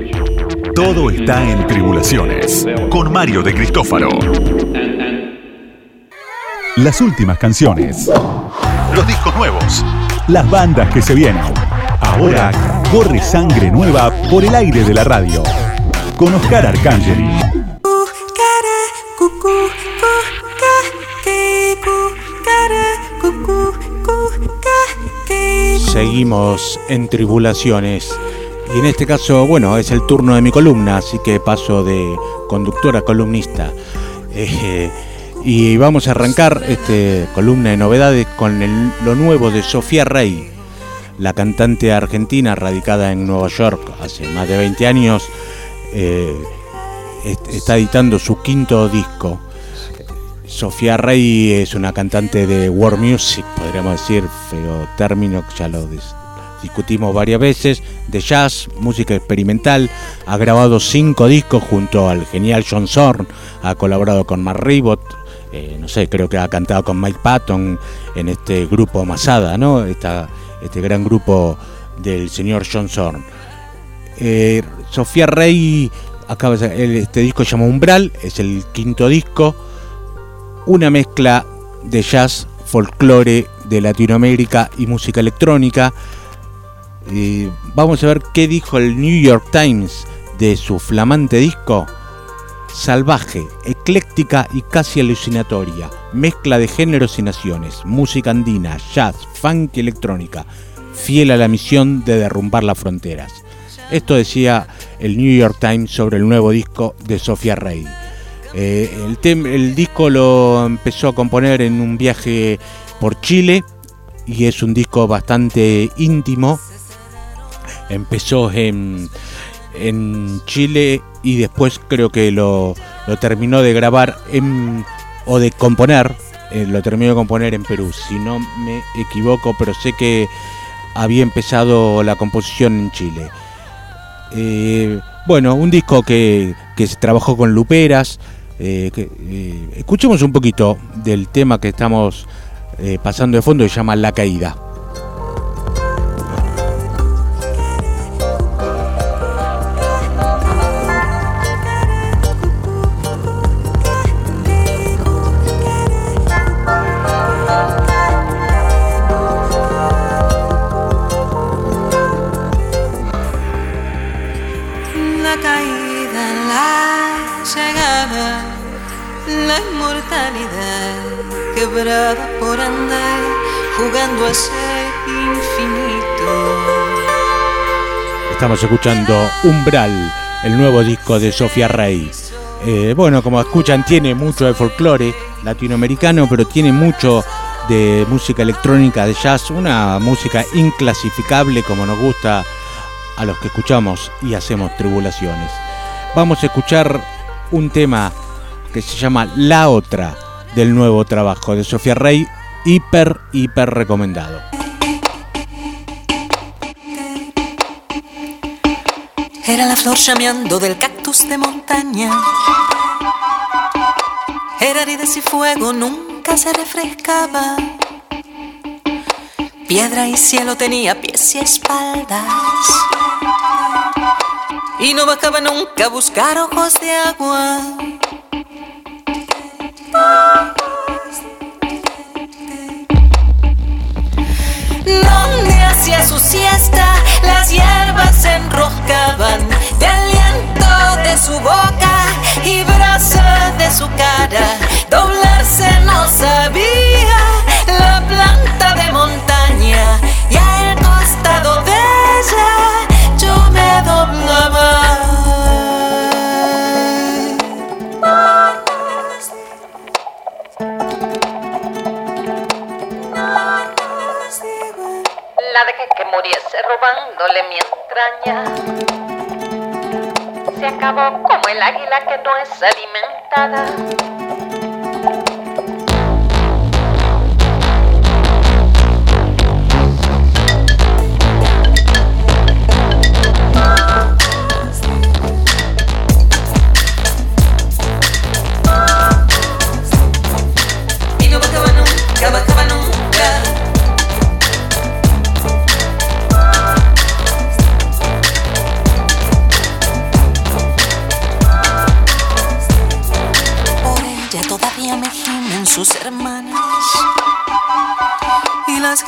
S1: Todo está en Tribulaciones. Con Mario de Cristófaro. Las últimas canciones. Los discos nuevos. Las bandas que se vienen. Ahora corre sangre nueva por el aire de la radio. Con Oscar Arcangeli.
S2: Seguimos en tribulaciones. Y en este caso, bueno, es el turno de mi columna, así que paso de conductor a columnista. Eh, y vamos a arrancar este columna de novedades con lo nuevo de Sofía Rey, la cantante argentina radicada en Nueva York hace más de 20 años. eh, est- está editando su quinto disco. Sofía Rey es una cantante de world music, podríamos decir, feo término ya lo discutimos varias veces, de jazz, música experimental, ha grabado cinco discos junto al genial John Zorn, ha colaborado con Mark Ribot, eh, no sé, creo que ha cantado con Mike Patton en este grupo Masada, ¿no? Esta- este gran grupo del señor John Zorn. Eh, Sofía Rey acaba este disco se llama Umbral, es el quinto disco, una mezcla de jazz, folclore de Latinoamérica y música electrónica. Vamos a ver qué dijo el New York Times de su flamante disco. Salvaje, ecléctica y casi alucinatoria, mezcla de géneros y naciones, música andina, jazz, funk y electrónica, fiel a la misión de derrumbar las fronteras. Esto decía el New York Times sobre el nuevo disco de Sofía Rey. Eh, el, el disco lo empezó a componer en un viaje por Chile y es un disco bastante íntimo. Empezó en, en Chile y después creo que lo, lo terminó de grabar en, o de componer, eh, lo terminó de componer en Perú, si no me equivoco, pero sé que había empezado la composición en Chile. Eh, bueno, un disco que, que se trabajó con Luperas. eh, escuchemos un poquito del tema que estamos pasando de fondo, que se llama La Caída. Estamos escuchando Umbral, el nuevo disco de Sofía Rey. Eh, bueno, como escuchan, tiene mucho de folclore latinoamericano, pero tiene mucho de música electrónica, de jazz, una música inclasificable como nos gusta a los que escuchamos y hacemos tribulaciones. Vamos a escuchar un tema que se llama La Otra, del nuevo trabajo de Sofía Rey, hiper, hiper recomendado.
S9: Era la flor llameando del cactus de montaña. Era arides y fuego, nunca se refrescaba. Piedra y cielo tenía pies y espaldas. Y no bajaba nunca a buscar ojos de agua. Hacía su siesta, las hierbas se enroscaban de aliento de su boca y brasa de su cara.
S10: Robándole mi entraña. Se acabó como el águila que no es alimentada.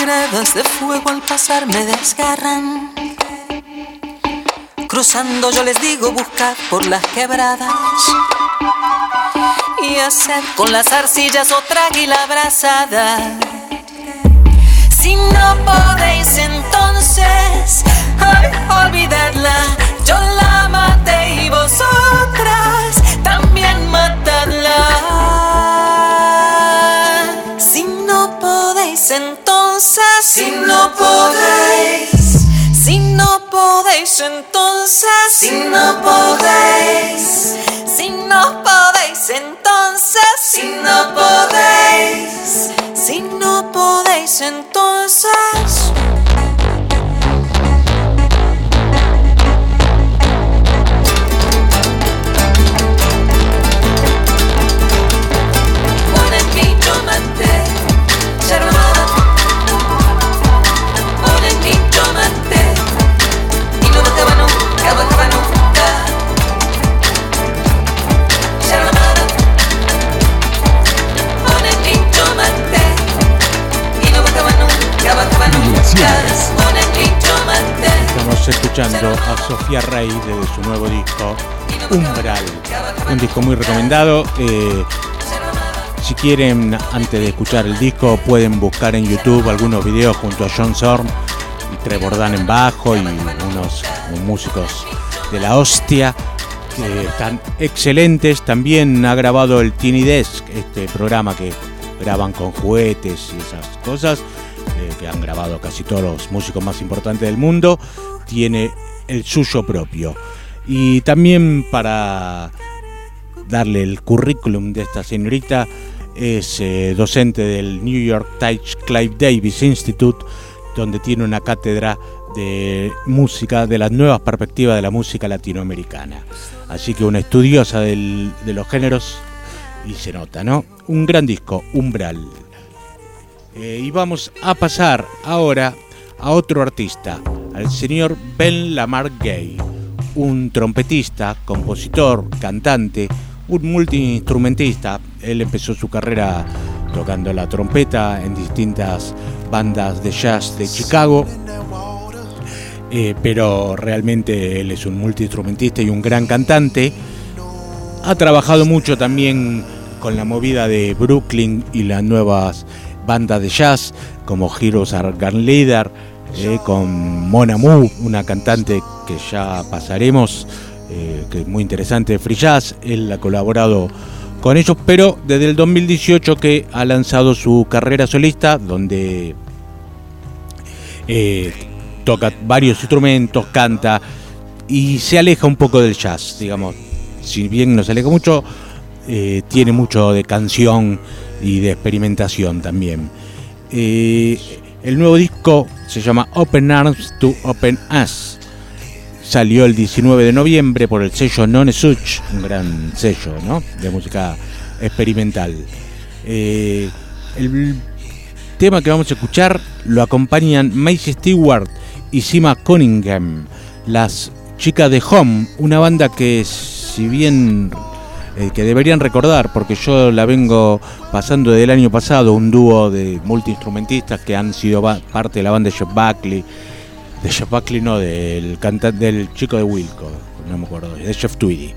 S9: De fuego al pasar me desgarran. Cruzando yo les digo buscad por las quebradas y hacer con las arcillas otra águila abrazada. Si no podéis entonces olvidarla, yo la maté y vosotras podéis, si no podéis entonces, si no podéis, si no podéis entonces, si no podéis, si no podéis entonces.
S2: Estamos escuchando a Sofía Rey de su nuevo disco Umbral, un disco muy recomendado. eh, si quieren, antes de escuchar el disco, pueden buscar en YouTube algunos videos junto a John Zorn y Trevor Dan en bajo y unos músicos de la hostia que están excelentes. También ha grabado el Tiny Desk, este programa que graban con juguetes y esas cosas, eh, que han grabado casi todos los músicos más importantes del mundo. Tiene el suyo propio. Y también para darle el currículum de esta señorita, es eh, docente del New York Times Clive Davis Institute, donde tiene una cátedra de música, de las nuevas perspectivas de la música latinoamericana. Así que una estudiosa del- de los géneros y se nota, ¿no? Un gran disco, Umbral. Eh, y vamos a pasar ahora a otro artista, al señor Ben Lamar Gay, un trompetista, compositor, cantante, un multiinstrumentista. Él empezó su carrera tocando la trompeta en distintas bandas de jazz de Chicago. Eh, pero realmente él es un multiinstrumentista y un gran cantante. Ha trabajado mucho también con la movida de Brooklyn y las nuevas bandas de jazz como Heroes Are Leader, eh, con Mona Mu, una cantante que ya pasaremos, eh, que es muy interesante, Free Jazz. Él ha colaborado con ellos, pero desde el 2018 que ha lanzado su carrera solista, donde eh, toca varios instrumentos, canta y se aleja un poco del jazz, digamos. Si bien no se aleja mucho, eh, tiene mucho de canción y de experimentación también. Eh, el nuevo disco se llama Open Arms to Open Us. Salió el 19 de noviembre por el sello Non Such, un gran sello ¿no? de música experimental. Eh, el tema que vamos a escuchar lo acompañan Macy Stewart y Sima Cunningham, las chicas de Home, una banda que si bien eh, que deberían recordar, porque yo la vengo pasando del año pasado, un dúo de multiinstrumentistas que han sido parte de la banda de Jeff Buckley, de Jeff Buckley no, del cantante del chico de Wilco, no me acuerdo, de Jeff Tweedy.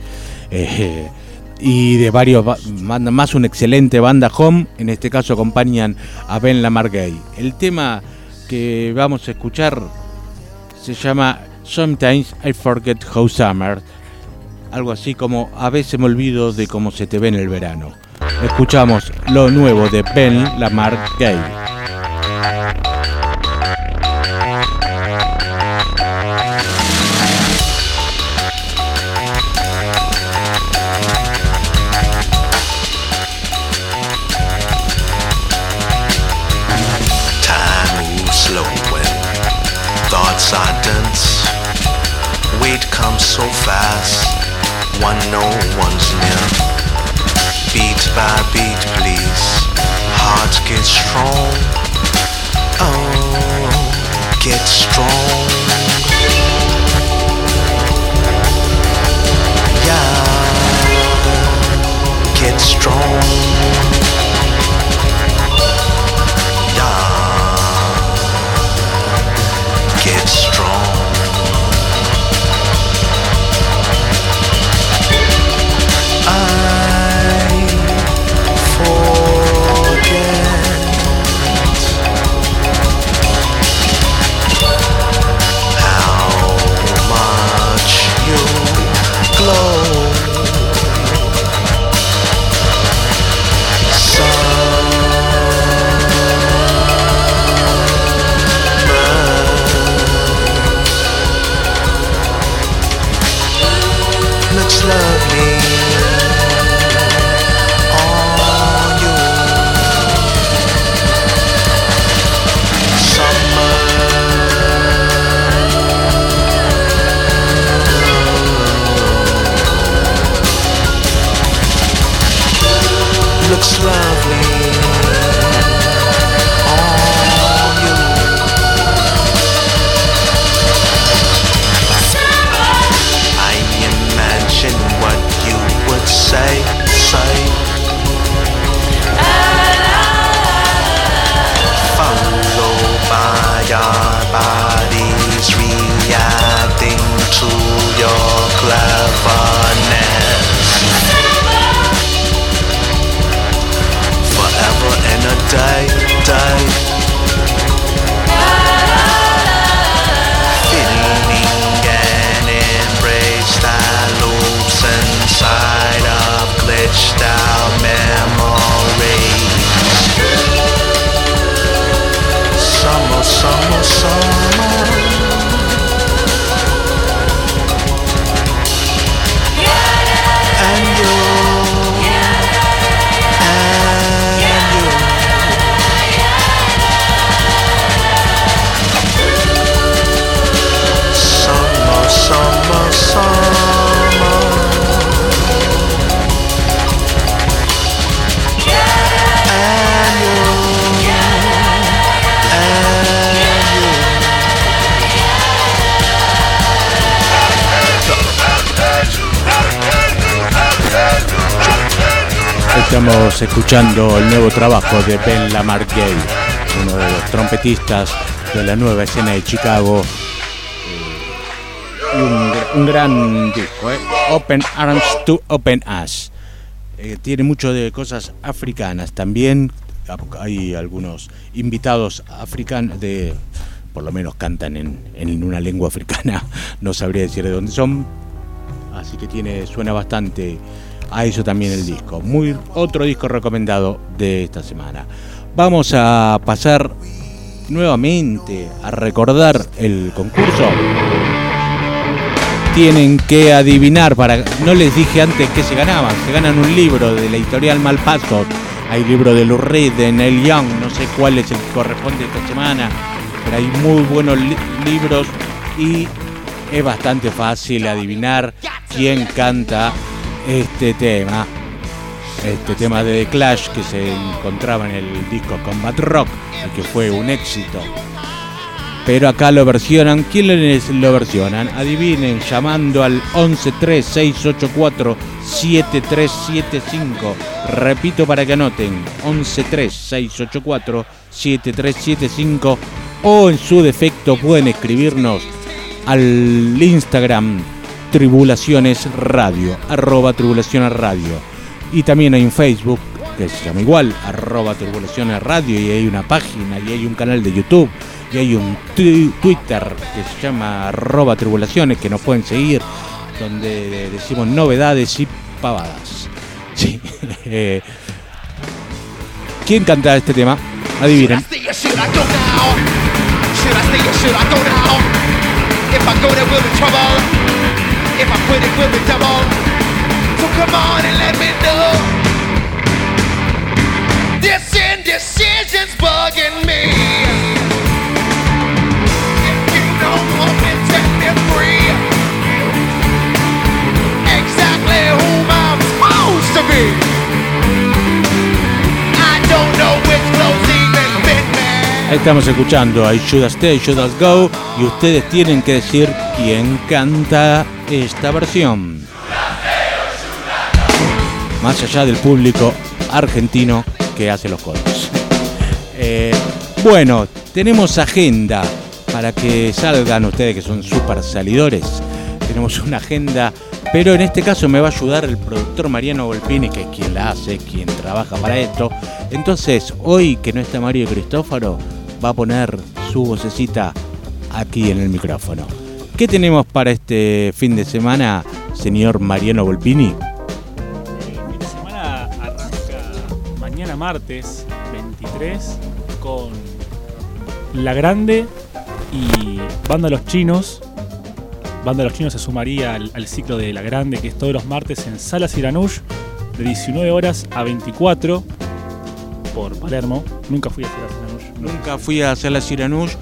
S2: Eh, y de varios bandas más, una excelente banda home, en este caso acompañan a Ben Lamar Gay. El tema que vamos a escuchar se llama Sometimes I Forget How Summer, algo así como a veces me olvido de cómo se te ve en el verano. Escuchamos lo nuevo de Ben Lamar Gay.
S8: so fast, one no one's near. Beat by beat, please. Heart get strong. Oh, get strong. Yeah, get strong. looks like song.
S2: Estamos escuchando el nuevo trabajo de Ben Lamar Gay, uno de los trompetistas de la nueva escena de Chicago. Un, gran disco, eh. Open Arms to Open Us. Eh, tiene mucho de cosas africanas también. Hay algunos invitados africanos de, por lo menos cantan en, en una lengua africana. No sabría decir de dónde son. Así que tiene, suena bastante a eso también el disco. Muy otro disco recomendado de esta semana. Vamos a pasar nuevamente a recordar el concurso. Tienen que adivinar para no les dije antes que se ganaban, se ganan un libro de la editorial Malpaso, Hay libro de Lou de Neil Young, no sé cuál es el que corresponde esta semana, pero hay muy buenos li- libros y es bastante fácil adivinar quién canta este tema. Este tema de The Clash que se encontraba en el disco Combat Rock y que fue un éxito. Pero acá lo versionan. ¿Quién les lo versionan? Adivinen, llamando al 1136847375. Repito para que anoten. 1136847375. O en su defecto pueden escribirnos al Instagram Tribulaciones Radio, arroba Tribulaciones Radio. Y también hay un Facebook que se llama igual, arroba Tribulaciones Radio, y hay una página, y hay un canal de YouTube, y hay un twi- Twitter que se llama arroba Tribulaciones, que nos pueden seguir, donde de- decimos novedades y pavadas. Sí. eh, ¿Quién canta este tema? Adivinen.
S11: If I quit, it will be double. So come on and let me know. This indecision's bugging me. If you don't want me, set me free. Exactly whom I'm supposed to be. I don't know which clothes even fit me.
S2: Estamos escuchando I Should I Stay, Should Go y ustedes tienen que decir quién canta esta versión. Más allá del público argentino que hace los coros. Eh, bueno, tenemos agenda para que salgan ustedes que son super salidores. Tenemos una agenda, pero en este caso me va a ayudar el productor Mariano Volpini, que es quien la hace, quien trabaja para esto. Entonces, hoy que no está Mario Cristófaro, va a poner su vocecita aquí en el micrófono. ¿Qué tenemos para este fin de semana, señor Mariano Volpini?
S12: fin de semana arranca mañana martes 23 con La Grande y Banda Los Chinos. Banda Los Chinos se sumaría al, al ciclo de La Grande, que es todos los martes en Sala Siranush, de 19 horas a 24 por Palermo. Nunca fui a Sala Siranush.
S2: Nunca fui a hacer la Siranush,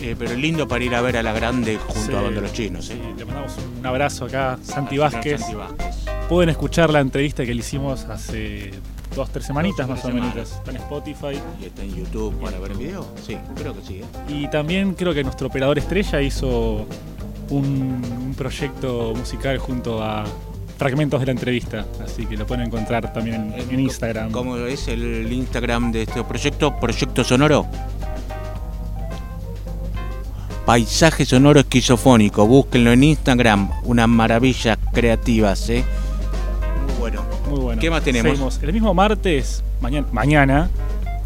S2: eh, pero lindo para ir a ver a la grande junto
S12: Sí,
S2: a Banda Los Chinos. ¿eh?
S12: Le mandamos un abrazo acá, Santi Vázquez.
S2: Santi Vázquez.
S12: Pueden escuchar la entrevista que le hicimos hace dos, tres semanitas
S2: Dos,
S12: más o menos. Está en Spotify.
S2: ¿Y está en YouTube para ver el video? Sí, creo que sí. ¿eh?
S12: Y también creo que nuestro operador estrella hizo un, un proyecto musical junto a fragmentos de la entrevista. Así que lo pueden encontrar también en, en Instagram.
S2: ¿Cómo es el Instagram de este proyecto? Proyecto Sonoro. Paisaje sonoro esquizofónico. Búsquenlo en Instagram. Una maravilla creativas, ¿eh? Muy bueno.
S12: Muy bueno.
S2: ¿Qué más tenemos?
S12: Seguimos. El mismo martes, mañana, mañana,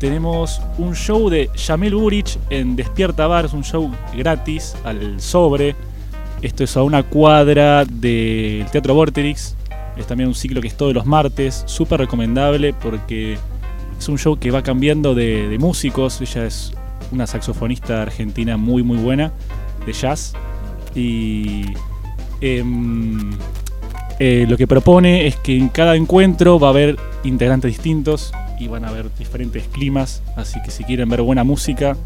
S12: tenemos un show de Jamil Burich en Despierta Bar. Es un show gratis al sobre. Esto es a una cuadra del Teatro Vorterix. Es también un ciclo que es todos los martes. Súper recomendable porque es un show que va cambiando de, de músicos. Ella es una saxofonista argentina muy, muy buena de jazz. Y em, eh, lo que propone es que en cada encuentro va a haber integrantes distintos y van a haber diferentes climas. Así que si quieren ver buena música,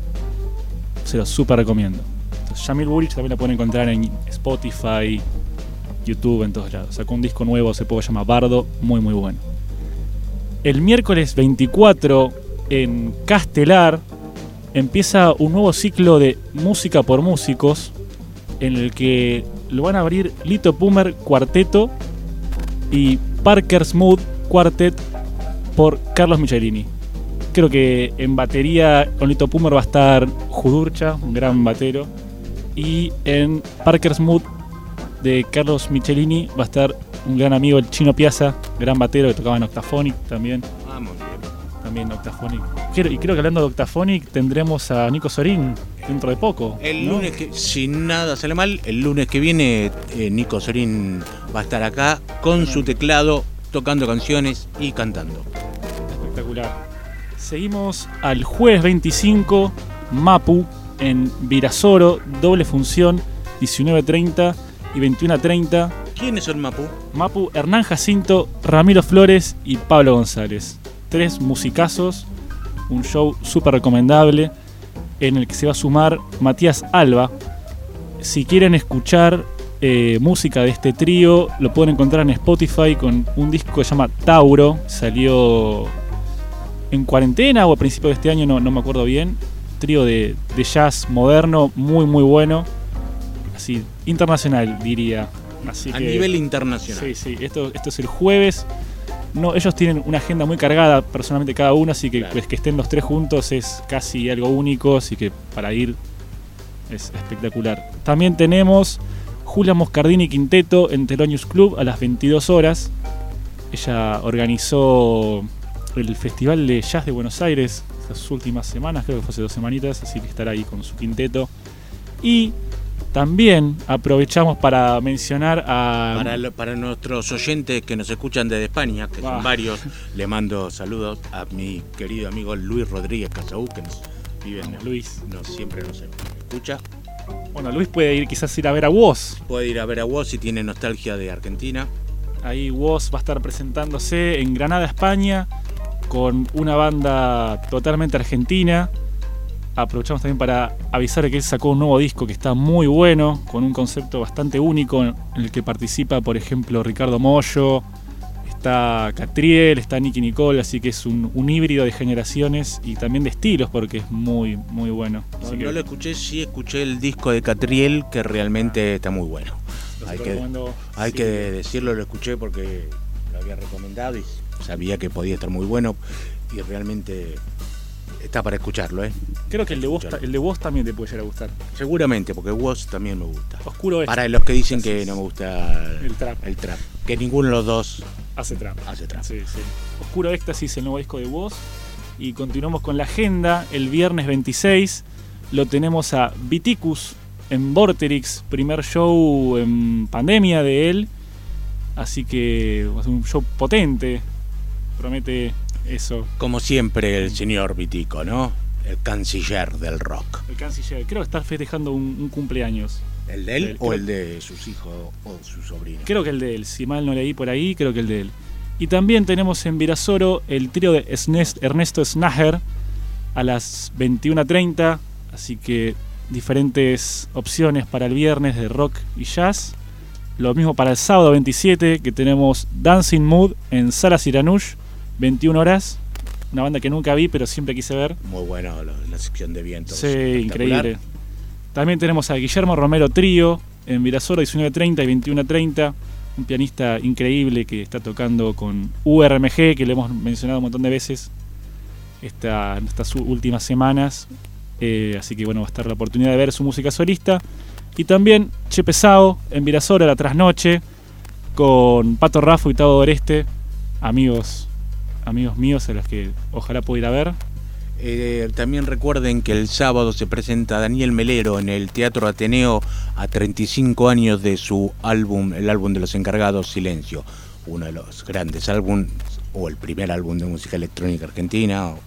S12: se los súper recomiendo. Entonces, Jamil también la pueden encontrar en Spotify, YouTube, en todos lados. Sacó un disco nuevo hace poco, se llama Bardo, muy muy bueno. El miércoles 24 en Castelar empieza un nuevo ciclo de música por músicos en el que lo van a abrir Lito Pumer Cuarteto y Parker Smooth Quartet por Carlos Michelini. Creo que en batería con Lito Pumer va a estar Judurcha, un gran batero. Y en Parker Smooth de Carlos Michelini va a estar un gran amigo, el Chino Piazza, gran batero que tocaba en Octaphonic también. También Octaphonic. Y creo que hablando de Octaphonic tendremos a Nico Sorín dentro de poco.
S2: El
S12: ¿no?
S2: lunes que, si nada sale mal, el lunes que viene eh, Nico Sorín va a estar acá con su teclado, tocando canciones y cantando.
S12: Espectacular. Seguimos al jueves 25, Mapu, en Virasoro, doble función, 19.30 y 21.30.
S2: ¿Quiénes son Mapu?
S12: Mapu, Hernán Jacinto, Ramiro Flores y Pablo González. Tres musicazos, un show súper recomendable en el que se va a sumar Matías Alba. Si quieren escuchar eh, música de este trío, lo pueden encontrar en Spotify con un disco que se llama Tauro. Salió en cuarentena o a principios de este año, no, no me acuerdo bien. Trío de, de jazz moderno, muy muy bueno. Así, internacional diría. Así
S2: A
S12: que-
S2: nivel internacional.
S12: Sí, sí, esto, esto es el jueves. No, ellos tienen una agenda muy cargada personalmente cada uno, así que pues, que estén los tres juntos es casi algo único, así que para ir es espectacular. También tenemos Julia Moscardini Quinteto en Telonius Club a las 22 horas. Ella organizó el Festival de Jazz de Buenos Aires estas últimas semanas, creo que fue hace dos semanitas, así que estará ahí con su quinteto. Y también aprovechamos para mencionar a...
S2: Para, lo- para nuestros oyentes que nos escuchan desde España, que
S12: Ah.
S2: son varios, le mando saludos a mi querido amigo Luis Rodríguez Casaú, que nos vive en
S12: Luis.
S2: Nos, siempre nos escucha.
S12: Bueno, Luis puede ir quizás ir a ver a Woz.
S2: Puede ir a ver a vos si tiene nostalgia de Argentina.
S12: Ahí Woz va a estar presentándose en Granada, España, con una banda totalmente argentina. Aprovechamos también para avisar que él sacó un nuevo disco que está muy bueno, con un concepto bastante único, en el que participa, por ejemplo, Ricardo Mollo, está Catriel, está Nicky Nicole, así que es un, un híbrido de generaciones y también de estilos, porque es muy, muy bueno.
S2: No,
S12: Así que
S2: no lo escuché, sí escuché el disco de Catriel, que realmente está muy bueno. Hay, que, hay
S12: sí.
S2: que decirlo, lo escuché porque lo había recomendado y sabía que podía estar muy bueno y realmente está para escucharlo, ¿eh?
S12: creo que el de, el Woz también te puede llegar a gustar.
S2: Seguramente, porque Woz también me gusta.
S12: Oscuro Oeste.
S2: Para los que dicen que no me gusta
S12: El trap.
S2: el trap. Que ninguno de los dos
S12: Hace trap.
S2: hace trap.
S12: Sí, sí. Oscuro Éxtasis, el nuevo disco de Woz. Y continuamos con la agenda. El viernes 26 lo tenemos a Viticus en Vorterix, primer show en pandemia de él. Así que va a ser un show potente. Promete eso.
S2: Como siempre, el señor Vitico, ¿no? El canciller del rock.
S12: El canciller, creo que está festejando un, un cumpleaños.
S2: ¿El de él o
S12: creo-
S2: el de sus hijos o sus sobrinos?
S12: Creo que el de él, si mal no leí por ahí, creo que el de él. Y también tenemos en Virasoro el trío de Ernest- Ernesto Snager a las 21.30, así que diferentes opciones para el viernes de rock y jazz. Lo mismo para el sábado 27, que tenemos Dancing Mood en Sala Siranush, 21 horas. Una banda que nunca vi, pero siempre quise ver.
S2: Muy bueno la sección de vientos.
S12: Sí, increíble. También tenemos a Guillermo Romero Trío en Virasoro 19.30 y 21.30. Un pianista increíble que está tocando con URMG, que le hemos mencionado un montón de veces esta, en estas últimas semanas. Eh, así que bueno, va a estar la oportunidad de ver su música solista. Y también Che Pesao en Virasoro a la trasnoche con Pato Raffo y Tavo Oreste, amigos, amigos míos a los que ojalá pueda ir a ver.
S2: Eh, también recuerden que el sábado se presenta Daniel Melero en el Teatro Ateneo a 35 años de su álbum, el álbum de los encargados Silencio, uno de los grandes álbumes o el primer álbum de música electrónica argentina o,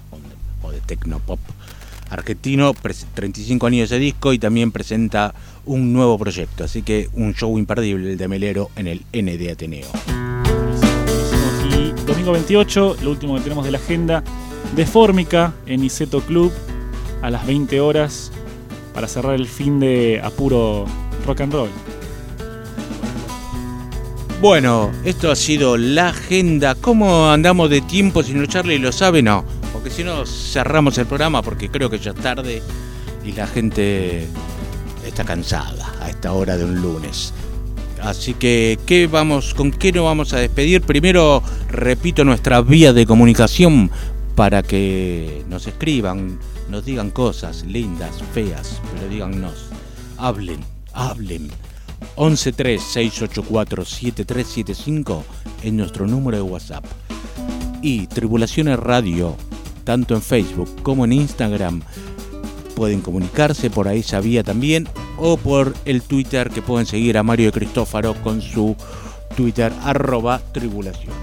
S2: o de tecnopop argentino, pres- 35 años de disco y también presenta un nuevo proyecto, así que un show imperdible el de Melero en el ND Ateneo.
S12: Y domingo 28, lo último que tenemos de la agenda, de Fórmica en Iseto Club a las 20 horas para cerrar el fin de apuro rock and roll.
S2: Bueno, esto ha sido la agenda. ¿Cómo andamos de tiempo? Si no Charlie lo sabe, no. Porque si no cerramos el programa porque creo que ya es tarde y la gente está cansada a esta hora de un lunes. Así que, ¿qué vamos, ¿con qué nos vamos a despedir? Primero, repito nuestra vía de comunicación para que nos escriban, nos digan cosas lindas, feas, pero díganos, hablen, hablen. 1136847375 es nuestro número de WhatsApp. Y Tribulaciones Radio, tanto en Facebook como en Instagram, pueden comunicarse por ahí esa vía también o por el Twitter que pueden seguir a Mario de Cristófaro con su Twitter arroba tribulaciones.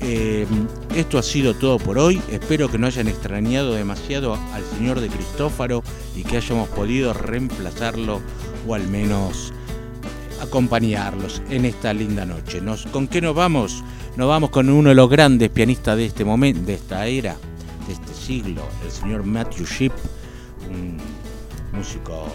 S2: Eh, esto ha sido todo por hoy. Espero que no hayan extrañado demasiado al señor de Cristófaro y que hayamos podido reemplazarlo o al menos acompañarlos en esta linda noche. ¿Con qué nos vamos? Nos vamos con uno de los grandes pianistas de este momento, de esta era, de este siglo, el señor Matthew Shipp, un músico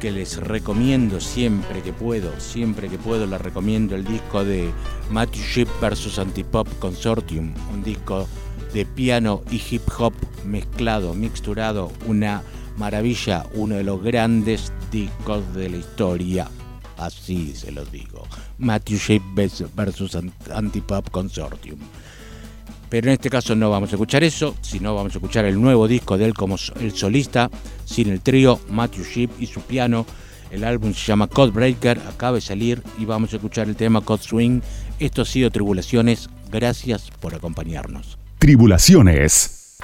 S2: que les recomiendo siempre que puedo, siempre que puedo les recomiendo el disco de Matthew Shipp vs Antipop Consortium, un disco de piano y hip hop mezclado, mixturado, una maravilla, uno de los grandes discos de la historia. Así se los digo. Matthew Shipp vs Antipop Consortium. Pero en este caso no vamos a escuchar eso, sino vamos a escuchar el nuevo disco de él como el solista, sin el trío, Matthew Shipp y su piano. El álbum se llama Codebreaker, acaba de salir y vamos a escuchar el tema Code Swing. Esto ha sido Tribulaciones, gracias por acompañarnos.
S1: Tribulaciones.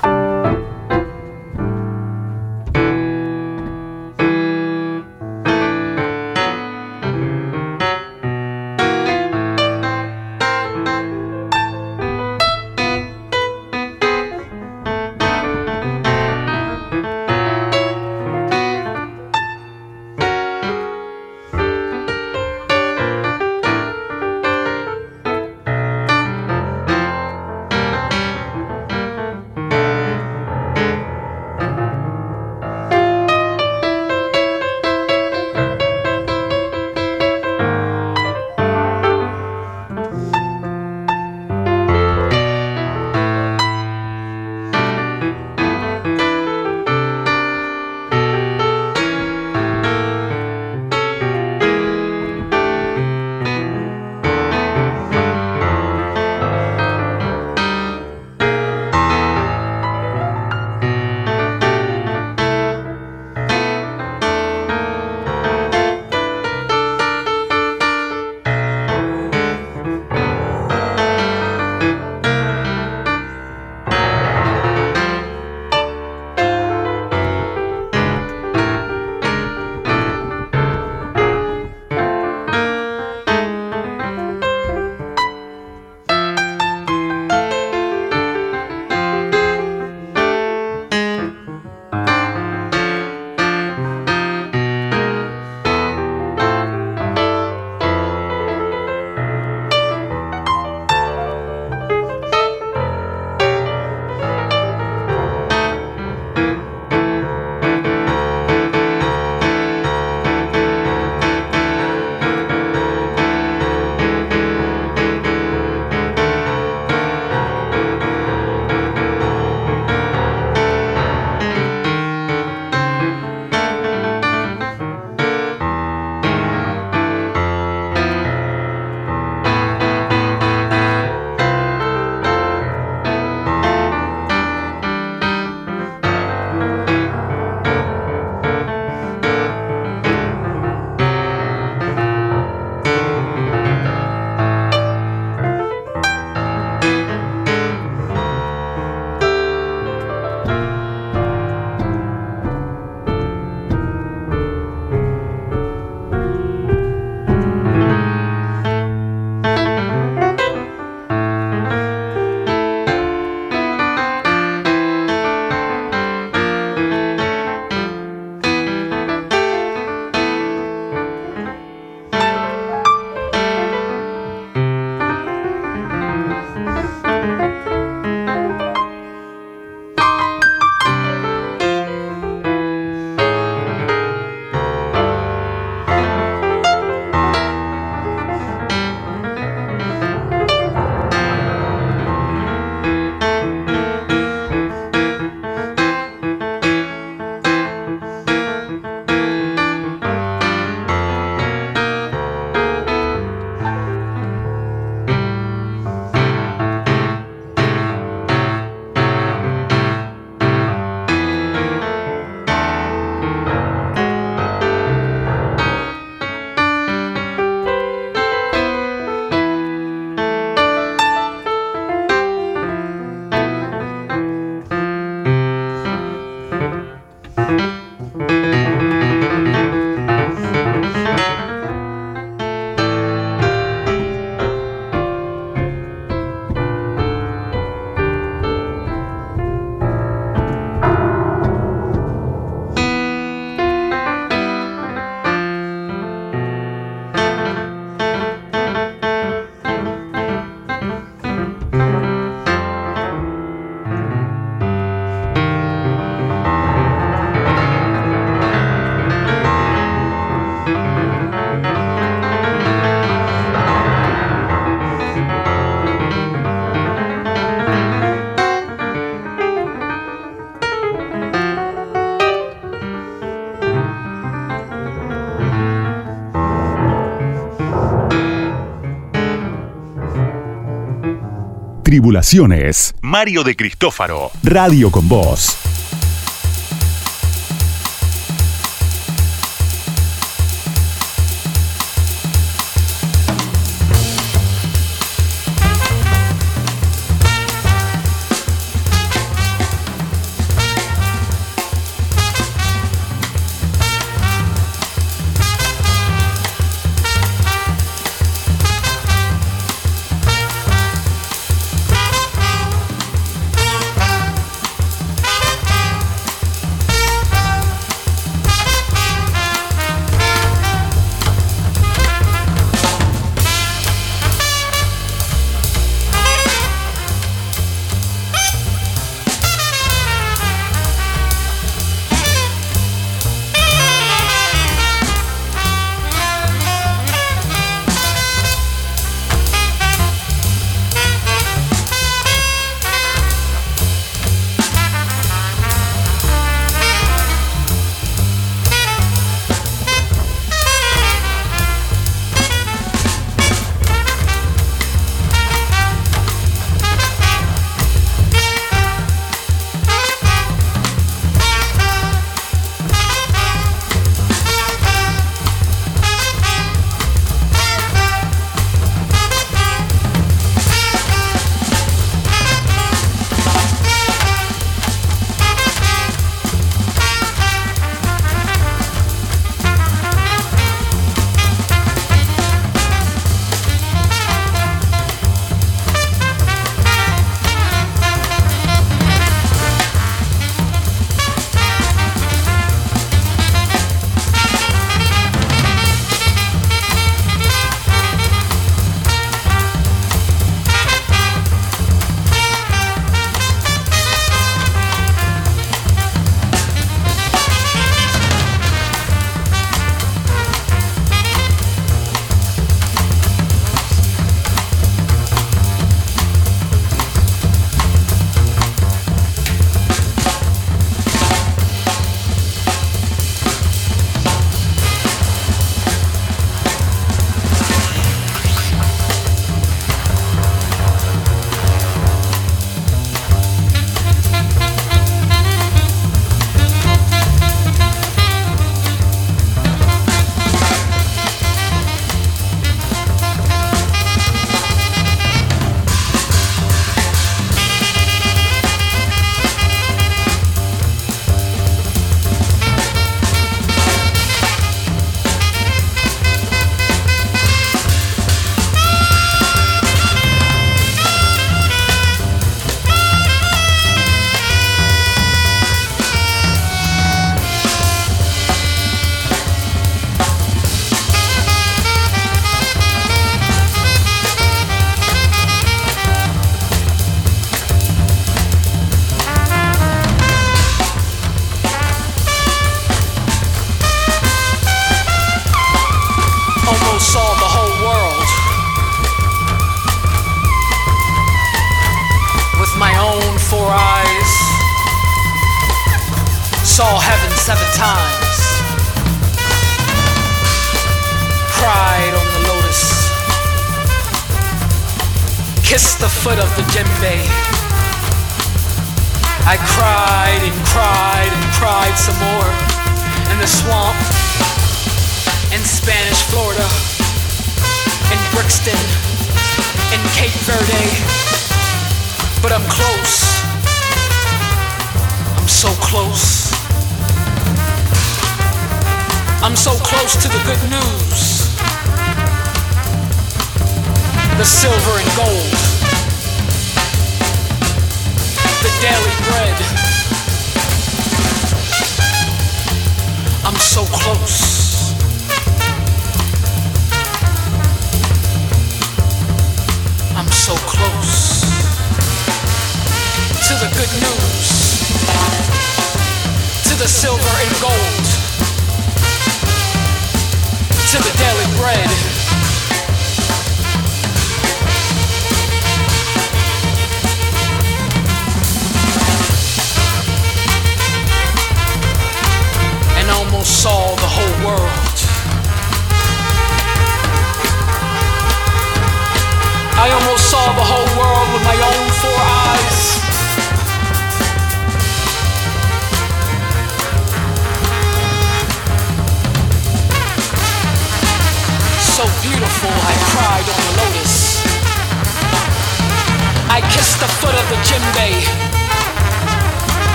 S13: Tribulaciones. Mario de Cristófaro. Radio con Voz.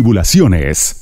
S1: Tribulaciones